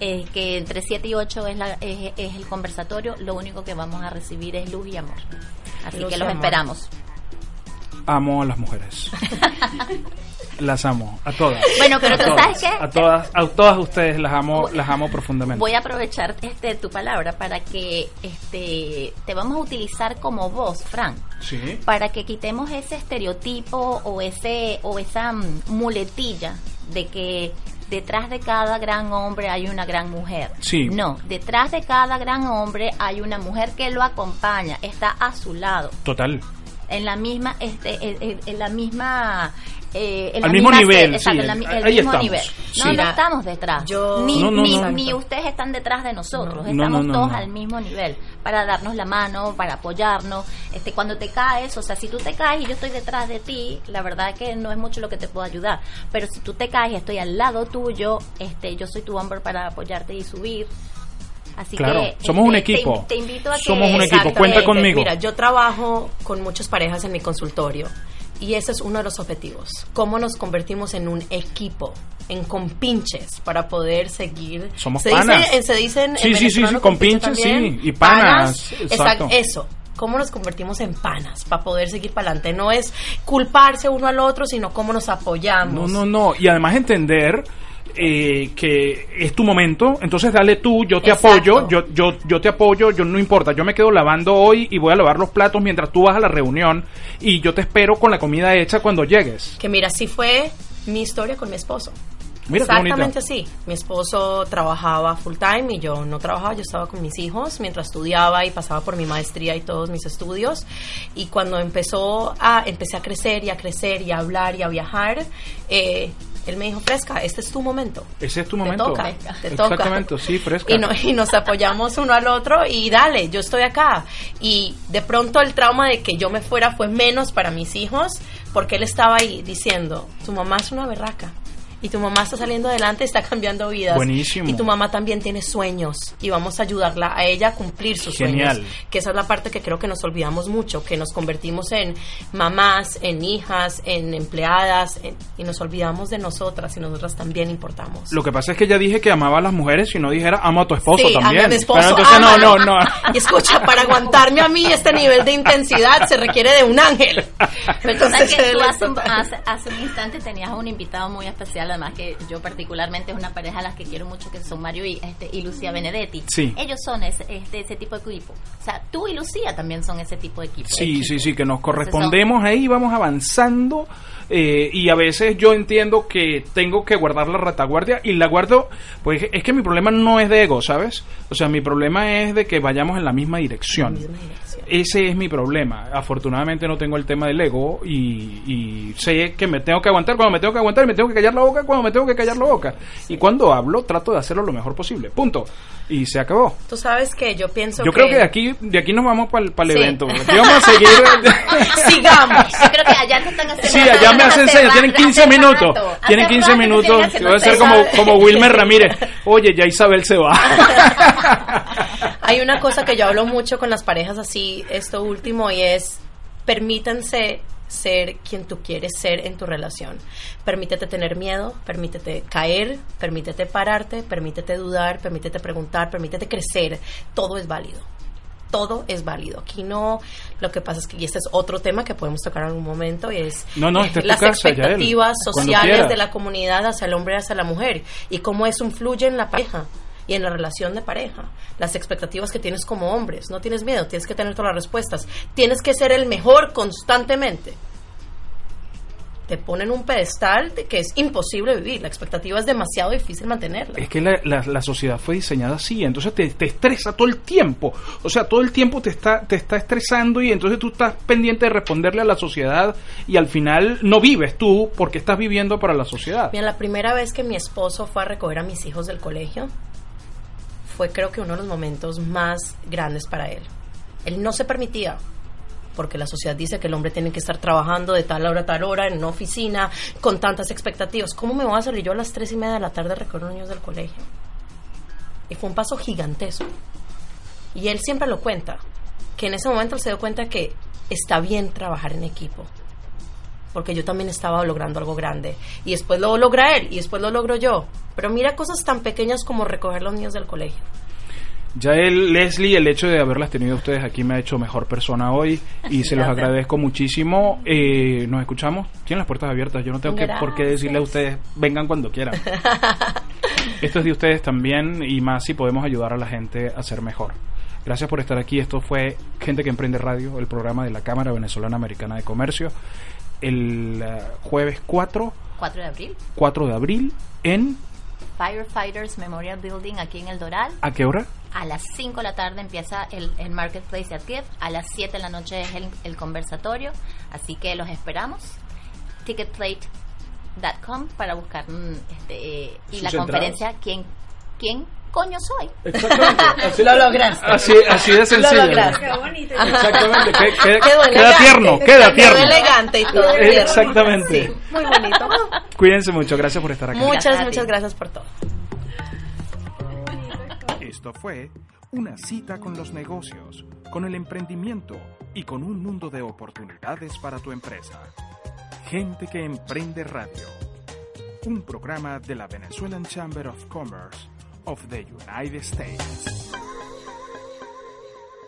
[SPEAKER 2] eh, que entre 7 y 8 es, la, es, es el conversatorio, lo único que vamos a recibir es luz y amor. Así que los
[SPEAKER 12] amor.
[SPEAKER 2] esperamos.
[SPEAKER 3] Amo a las mujeres. las amo, a todas.
[SPEAKER 2] Bueno, pero
[SPEAKER 3] A
[SPEAKER 2] tú
[SPEAKER 3] todas,
[SPEAKER 2] sabes qué?
[SPEAKER 3] A todas, a todas ustedes las amo, las amo profundamente.
[SPEAKER 2] Voy a aprovechar este tu palabra para que este te vamos a utilizar como voz, Frank.
[SPEAKER 3] Sí.
[SPEAKER 2] para que quitemos ese estereotipo o ese o esa mm, muletilla de que detrás de cada gran hombre hay una gran mujer.
[SPEAKER 3] Sí.
[SPEAKER 2] No, detrás de cada gran hombre hay una mujer que lo acompaña, está a su lado,
[SPEAKER 3] Total.
[SPEAKER 2] en la misma este en la misma eh, en
[SPEAKER 3] Al
[SPEAKER 2] la
[SPEAKER 3] mismo nivel,
[SPEAKER 2] se- exacto,
[SPEAKER 3] sí,
[SPEAKER 2] en la mi-
[SPEAKER 3] ahí
[SPEAKER 2] el mismo
[SPEAKER 3] estamos,
[SPEAKER 2] nivel.
[SPEAKER 3] sí.
[SPEAKER 2] No, no estamos detrás.
[SPEAKER 12] yo-
[SPEAKER 2] ni,
[SPEAKER 3] No, no,
[SPEAKER 2] ni,
[SPEAKER 3] no.
[SPEAKER 2] ni ustedes están detrás de nosotros.
[SPEAKER 3] No,
[SPEAKER 2] Estamos
[SPEAKER 3] no, no,
[SPEAKER 2] todos
[SPEAKER 3] no.
[SPEAKER 2] al mismo nivel para darnos la mano, para apoyarnos. Este, cuando te caes, o sea, si tú te caes y yo estoy detrás de ti, la verdad es que no es mucho lo que te puedo ayudar. Pero si tú te caes y estoy al lado tuyo, este, yo soy tu hombre para apoyarte y subir. Así
[SPEAKER 3] Claro,
[SPEAKER 2] que
[SPEAKER 3] somos un
[SPEAKER 2] este,
[SPEAKER 3] equipo.
[SPEAKER 2] Te, invito a que
[SPEAKER 3] Somos un equipo, cuenta conmigo.
[SPEAKER 12] Mira, yo trabajo con muchas parejas en mi consultorio y ese es uno de los objetivos. ¿Cómo nos convertimos en un equipo? En compinches para poder seguir.
[SPEAKER 3] Somos
[SPEAKER 12] se
[SPEAKER 3] panas.
[SPEAKER 12] Dice, se dicen
[SPEAKER 3] Sí,
[SPEAKER 12] en
[SPEAKER 3] sí, sí, compinches, sí, y panas, exacto.
[SPEAKER 12] Eso. ¿Cómo nos convertimos en panas para poder seguir para adelante? No es culparse uno al otro, sino cómo nos apoyamos.
[SPEAKER 3] No, no, no. Y además entender eh, que es tu momento, entonces dale tú, yo te
[SPEAKER 12] Exacto.
[SPEAKER 3] apoyo, yo, yo, yo te apoyo, yo no importa, yo me quedo lavando hoy y voy a lavar los platos mientras tú vas a la reunión y yo te espero con la comida hecha cuando llegues.
[SPEAKER 12] Que mira, así fue mi historia con mi esposo.
[SPEAKER 3] Mira.
[SPEAKER 12] Exactamente así. Mi esposo trabajaba full time y yo no trabajaba, yo estaba con mis hijos mientras estudiaba y pasaba por mi maestría y todos mis estudios. Y cuando empezó a, empecé a crecer y a crecer y a hablar y a viajar, eh, él me dijo, Fresca, este es tu momento.
[SPEAKER 3] Ese es tu
[SPEAKER 12] Te
[SPEAKER 3] momento.
[SPEAKER 12] toca, te toca.
[SPEAKER 3] Exactamente, sí, fresca.
[SPEAKER 12] Y, no- y nos apoyamos uno al otro y dale, yo estoy acá. Y de pronto el trauma de que yo me fuera fue menos para mis hijos porque él estaba ahí diciendo, tu mamá es una berraca. Y tu mamá está saliendo adelante, está cambiando vidas.
[SPEAKER 3] Buenísimo.
[SPEAKER 12] Y tu mamá también tiene sueños. Y vamos a ayudarla a ella a cumplir sus
[SPEAKER 3] Genial.
[SPEAKER 12] sueños. Que esa es la parte que creo que nos olvidamos mucho, que nos convertimos en mamás, en hijas, en empleadas, en- y nos olvidamos de nosotras y nosotras también importamos.
[SPEAKER 3] Lo que pasa es que ya dije que amaba a las mujeres y no dijera amo a tu esposo
[SPEAKER 12] Sí,
[SPEAKER 3] también.
[SPEAKER 12] amo a mi esposo,
[SPEAKER 3] Pero entonces no, no, no.
[SPEAKER 12] Y escucha, para aguantarme a mí este nivel de intensidad se requiere de un ángel. Entonces,
[SPEAKER 2] que tú hace, hace- hace un instante tenías un invitado muy especial, además que yo particularmente es una pareja a las que quiero mucho, que son Mario y, este, y Lucía Benedetti.
[SPEAKER 3] Sí.
[SPEAKER 2] Ellos son ese, este, ese tipo de equipo. O sea, tú y Lucía también son ese tipo de equipo.
[SPEAKER 3] Sí, sí, sí, que nos
[SPEAKER 2] Entonces,
[SPEAKER 3] correspondemos ahí, vamos avanzando eh, y a veces yo entiendo que tengo que guardar la retaguardia y la guardo, pues es que mi problema no es de ego, ¿sabes? O sea, mi problema es de que vayamos en la misma dirección. Ese es mi problema. Afortunadamente no tengo el tema del ego y, y sé que me tengo que aguantar cuando me tengo que aguantar y me tengo que callar la boca cuando me tengo que callar la boca. Y cuando hablo trato de hacerlo lo mejor posible. Punto. Y se acabó.
[SPEAKER 12] Tú sabes que yo pienso
[SPEAKER 3] Yo creo que de aquí, de aquí nos vamos para el
[SPEAKER 12] Sí.
[SPEAKER 3] evento. Aquí vamos a seguir.
[SPEAKER 12] Sigamos.
[SPEAKER 2] Yo creo que allá te están haciendo.
[SPEAKER 3] Sí, allá me hacen señas, tienen 15 minutos. Tienen 15
[SPEAKER 2] rato que
[SPEAKER 3] minutos.
[SPEAKER 2] siguen haciendo
[SPEAKER 3] Voy a ser como, como Wilmer Ramírez. Oye, ya Isabel se va.
[SPEAKER 12] Hay una cosa que yo hablo mucho con las parejas así, esto último, y es permítanse ser quien tú quieres ser en tu relación. Permítete tener miedo, permítete caer, permítete pararte, permítete dudar, permítete preguntar, permítete crecer. Todo es válido. todo es válido. Aquí no, lo que pasa es que, y este es otro tema que podemos tocar en algún momento, y es
[SPEAKER 3] No, es
[SPEAKER 12] las
[SPEAKER 3] casa,
[SPEAKER 12] expectativas sociales de la comunidad hacia el hombre y hacia la mujer, y cómo eso influye en la pareja y en la relación de pareja. Las expectativas que tienes como hombres. No tienes miedo, tienes que tener todas las respuestas. Tienes que ser el mejor constantemente. Te ponen un pedestal de que es imposible vivir. La expectativa es demasiado difícil mantenerla.
[SPEAKER 3] Es que la, la- la sociedad fue diseñada así, entonces te, te estresa todo el tiempo. O sea, todo el tiempo te está, te está estresando y entonces tú estás pendiente de responderle a la sociedad y al final no vives tú porque estás viviendo para la sociedad.
[SPEAKER 12] Mira, la primera vez que mi esposo fue a recoger a mis hijos del colegio fue creo que uno de los momentos más grandes para él. Él no se permitía, porque la sociedad dice que el hombre tiene que estar trabajando de tal hora a tal hora en una oficina con tantas expectativas. ¿Cómo me voy a salir yo a las tres y media de la tarde a recoger niños del colegio? Y fue un paso gigantesco. Y él siempre lo cuenta, que en ese momento él se dio cuenta que está bien trabajar en equipo porque yo también estaba logrando algo grande. Y después lo logra él, y después lo logro yo. Pero mira cosas tan pequeñas como recoger los niños del colegio.
[SPEAKER 3] Ya el Leslie, el hecho de haberlas tenido ustedes aquí me ha hecho mejor persona hoy y se los agradezco muchísimo. Eh, nos escuchamos, tienen las puertas abiertas. Yo no tengo que, por qué decirle a ustedes, vengan cuando quieran. Esto es de ustedes también y más si podemos ayudar a la gente a ser mejor. Gracias por estar aquí. Esto fue Gente que Emprende Radio, el programa de la Cámara Venezolana Americana de Comercio, el eh, jueves 4,
[SPEAKER 2] 4 de abril,
[SPEAKER 3] 4 de abril en...
[SPEAKER 2] Firefighters Memorial Building aquí en El Doral.
[SPEAKER 3] ¿A qué hora?
[SPEAKER 2] A las 5 de la tarde empieza el, el Marketplace at Gift. A las 7 de la noche es el, el conversatorio. Así que los esperamos. Ticketplate.com para buscar mm, este, eh, y
[SPEAKER 3] Sus
[SPEAKER 2] la
[SPEAKER 3] entradas.
[SPEAKER 2] conferencia ¿Quién, ¿Quién coño soy?
[SPEAKER 3] Exactamente. Así-
[SPEAKER 12] Lo lograste.
[SPEAKER 3] Así, así de
[SPEAKER 12] Lo
[SPEAKER 3] sencillo.
[SPEAKER 12] lograste.
[SPEAKER 8] Qué bonito.
[SPEAKER 3] Exactamente. que- que-
[SPEAKER 12] Quedó
[SPEAKER 3] queda
[SPEAKER 12] elegante.
[SPEAKER 3] tierno, queda
[SPEAKER 12] Quedó
[SPEAKER 3] tierno.
[SPEAKER 12] elegante y todo. tierno.
[SPEAKER 3] Exactamente.
[SPEAKER 12] Sí, muy bonito.
[SPEAKER 3] Cuídense mucho. Gracias por estar aquí.
[SPEAKER 12] Muchas,
[SPEAKER 2] Gracias
[SPEAKER 12] muchas gracias por todo.
[SPEAKER 3] Esto fue una cita con los negocios, con el emprendimiento y con un mundo de oportunidades para tu empresa. Gente que emprende radio. Un programa de la Venezuelan Chamber of Commerce of the United States.